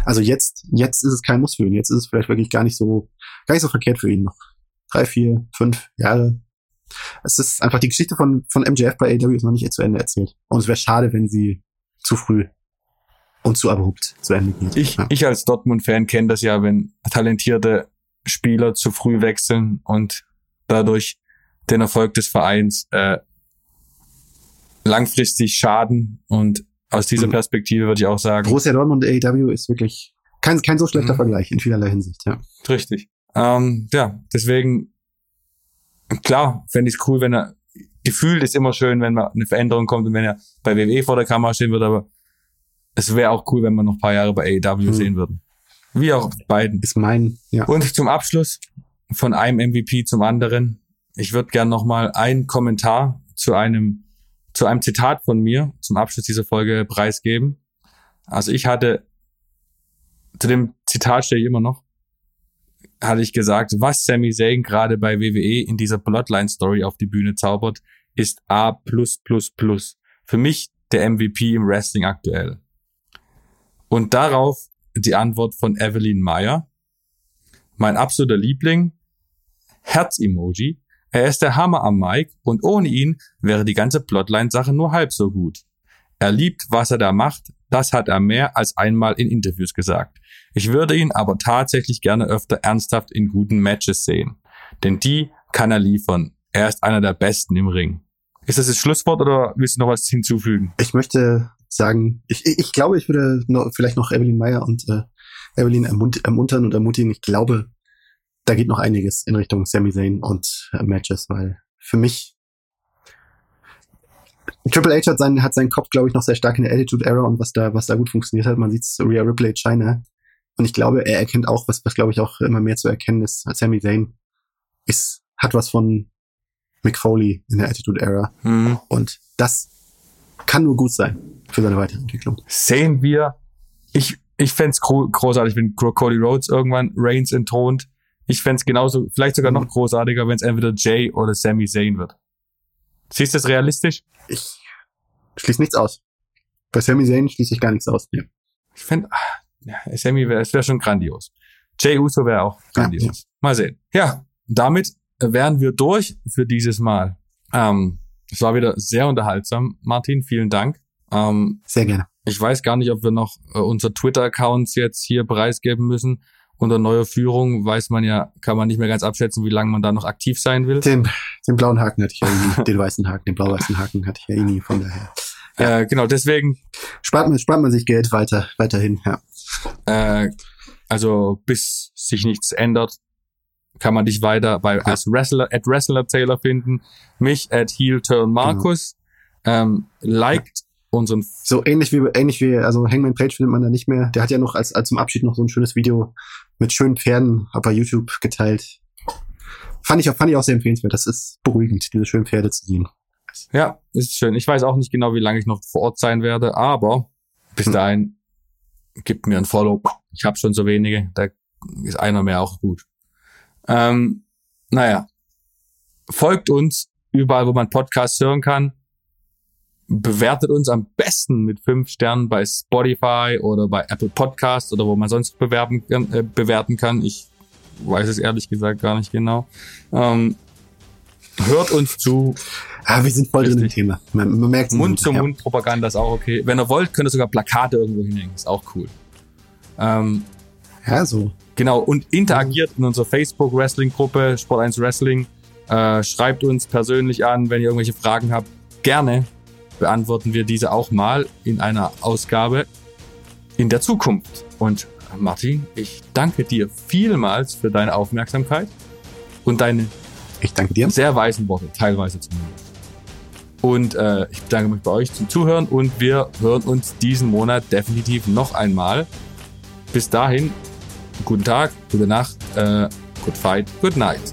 Also jetzt, jetzt ist es kein Muss für ihn. Jetzt ist es vielleicht wirklich gar nicht so, gar nicht so verkehrt für ihn noch. Drei, vier, fünf Jahre. Es ist einfach die Geschichte von, von MJF bei AW ist noch nicht zu Ende erzählt. Und es wäre schade, wenn sie zu früh und zu abrupt zu Ende geht. Ich, ja. ich als Dortmund-Fan kenne das ja, wenn talentierte Spieler zu früh wechseln und dadurch den Erfolg des Vereins äh, langfristig schaden und aus dieser mhm. Perspektive würde ich auch sagen. Borussia Dortmund AEW ist wirklich kein, kein so schlechter mhm. Vergleich in vielerlei Hinsicht, ja. Richtig. Ähm, ja, deswegen, klar, fände ich es cool, wenn er, gefühlt ist immer schön, wenn mal eine Veränderung kommt und wenn er bei WWE vor der Kamera stehen würde, aber es wäre auch cool, wenn wir noch ein paar Jahre bei AEW mhm. sehen würden. Wie auch beiden. Ist mein, ja. Und zum Abschluss von einem MVP zum anderen. Ich würde gern noch mal einen Kommentar zu einem zu einem Zitat von mir zum Abschluss dieser Folge preisgeben. Also ich hatte, zu dem Zitat stehe ich immer noch, hatte ich gesagt, was Sami Zayn gerade bei WWE in dieser Bloodline-Story auf die Bühne zaubert, ist A+++. Für mich der MVP im Wrestling aktuell. Und darauf die Antwort von Evelyn Meyer. Mein absoluter Liebling, Herz-Emoji, er ist der Hammer am Mike und ohne ihn wäre die ganze Plotline-Sache nur halb so gut. Er liebt, was er da macht, das hat er mehr als einmal in Interviews gesagt. Ich würde ihn aber tatsächlich gerne öfter ernsthaft in guten Matches sehen. Denn die kann er liefern. Er ist einer der Besten im Ring. Ist das das Schlusswort oder willst du noch was hinzufügen? Ich möchte sagen, ich, ich glaube, ich würde noch, vielleicht noch Evelyn Meyer und äh, Evelyn ermunt ermuntern und ermutigen. Ich glaube, da geht noch einiges in Richtung Sami Zayn und äh, Matches, weil für mich Triple H hat seinen, hat seinen Kopf, glaube ich, noch sehr stark in der Attitude Era und was da, was da gut funktioniert hat. Man sieht es Rhea Ripley China. Und ich glaube, er erkennt auch, was, was glaube ich auch immer mehr zu erkennen ist. Sami Zayn ist, hat was von Mick Foley in der Attitude Era. Mhm. Und das kann nur gut sein für seine Weiterentwicklung. Sehen wir, ich, ich fände es großartig, wenn Cody Rhodes irgendwann Reigns entthront. Ich fände es genauso, vielleicht sogar noch großartiger, wenn es entweder Jay oder Sami Zayn wird. Siehst du das realistisch? Ich schließe nichts aus. Bei Sami Zayn schließe ich gar nichts aus. Ja. Ich finde, ah, ja, Sammy wäre wär schon grandios. Jay Uso wäre auch grandios. Ja, ja. Mal sehen. Ja, damit wären wir durch für dieses Mal. Ähm, es war wieder sehr unterhaltsam. Martin, vielen Dank. Ähm, sehr gerne. Ich weiß gar nicht, ob wir noch äh, unser Twitter-Accounts jetzt hier preisgeben müssen. Unter neuer Führung weiß man ja, kann man nicht mehr ganz abschätzen, wie lange man da noch aktiv sein will. Den, den blauen Haken hatte ich ja eh nie, den weißen Haken, den blau-weißen Haken hatte ich ja eh nie, von daher. Ja. Äh, genau, deswegen. Spart man, spart man sich Geld weiter, weiterhin, ja. Äh, also bis sich nichts ändert, kann man dich weiter bei ja. als Wrestler at Wrestler Taylor finden, mich at Heel Turn Markus. Genau. Ähm, liked unseren so ähnlich wie ähnlich wie also Hangman Page findet man da nicht mehr. Der hat ja noch als, als zum Abschied noch so ein schönes Video mit schönen Pferden bei YouTube geteilt. Fand ich auch fand ich auch sehr empfehlenswert. Das ist beruhigend, diese schönen Pferde zu sehen. Ja, ist schön. Ich weiß auch nicht genau, wie lange ich noch vor Ort sein werde, aber bis hm. dahin gibt mir ein Follow. Ich habe schon so wenige, da ist einer mehr auch gut. Ähm, naja, folgt uns überall, wo man Podcasts hören kann. Bewertet uns am besten mit fünf Sternen bei Spotify oder bei Apple Podcasts oder wo man sonst bewerben, äh, bewerten kann. Ich weiß es ehrlich gesagt gar nicht genau. Ähm, hört uns zu. Ah, wir sind voll drin im Thema. Man, man merkt Mund-zu-Mund-Propaganda ist auch okay. Wenn ihr wollt, könnt ihr sogar Plakate irgendwo hinhängen. Ist auch cool. Ähm, ja, so. Genau, und interagiert in unserer Facebook-Wrestling-Gruppe, Sport 1 Wrestling. Äh, schreibt uns persönlich an, wenn ihr irgendwelche Fragen habt. Gerne beantworten wir diese auch mal in einer Ausgabe in der Zukunft. Und Martin, ich danke dir vielmals für deine Aufmerksamkeit und deine ich danke dir. Sehr weisen Worte, teilweise zumindest. Und äh, ich bedanke mich bei euch zum Zuhören und wir hören uns diesen Monat definitiv noch einmal. Bis dahin, guten Tag, gute Nacht, äh, good fight, good night.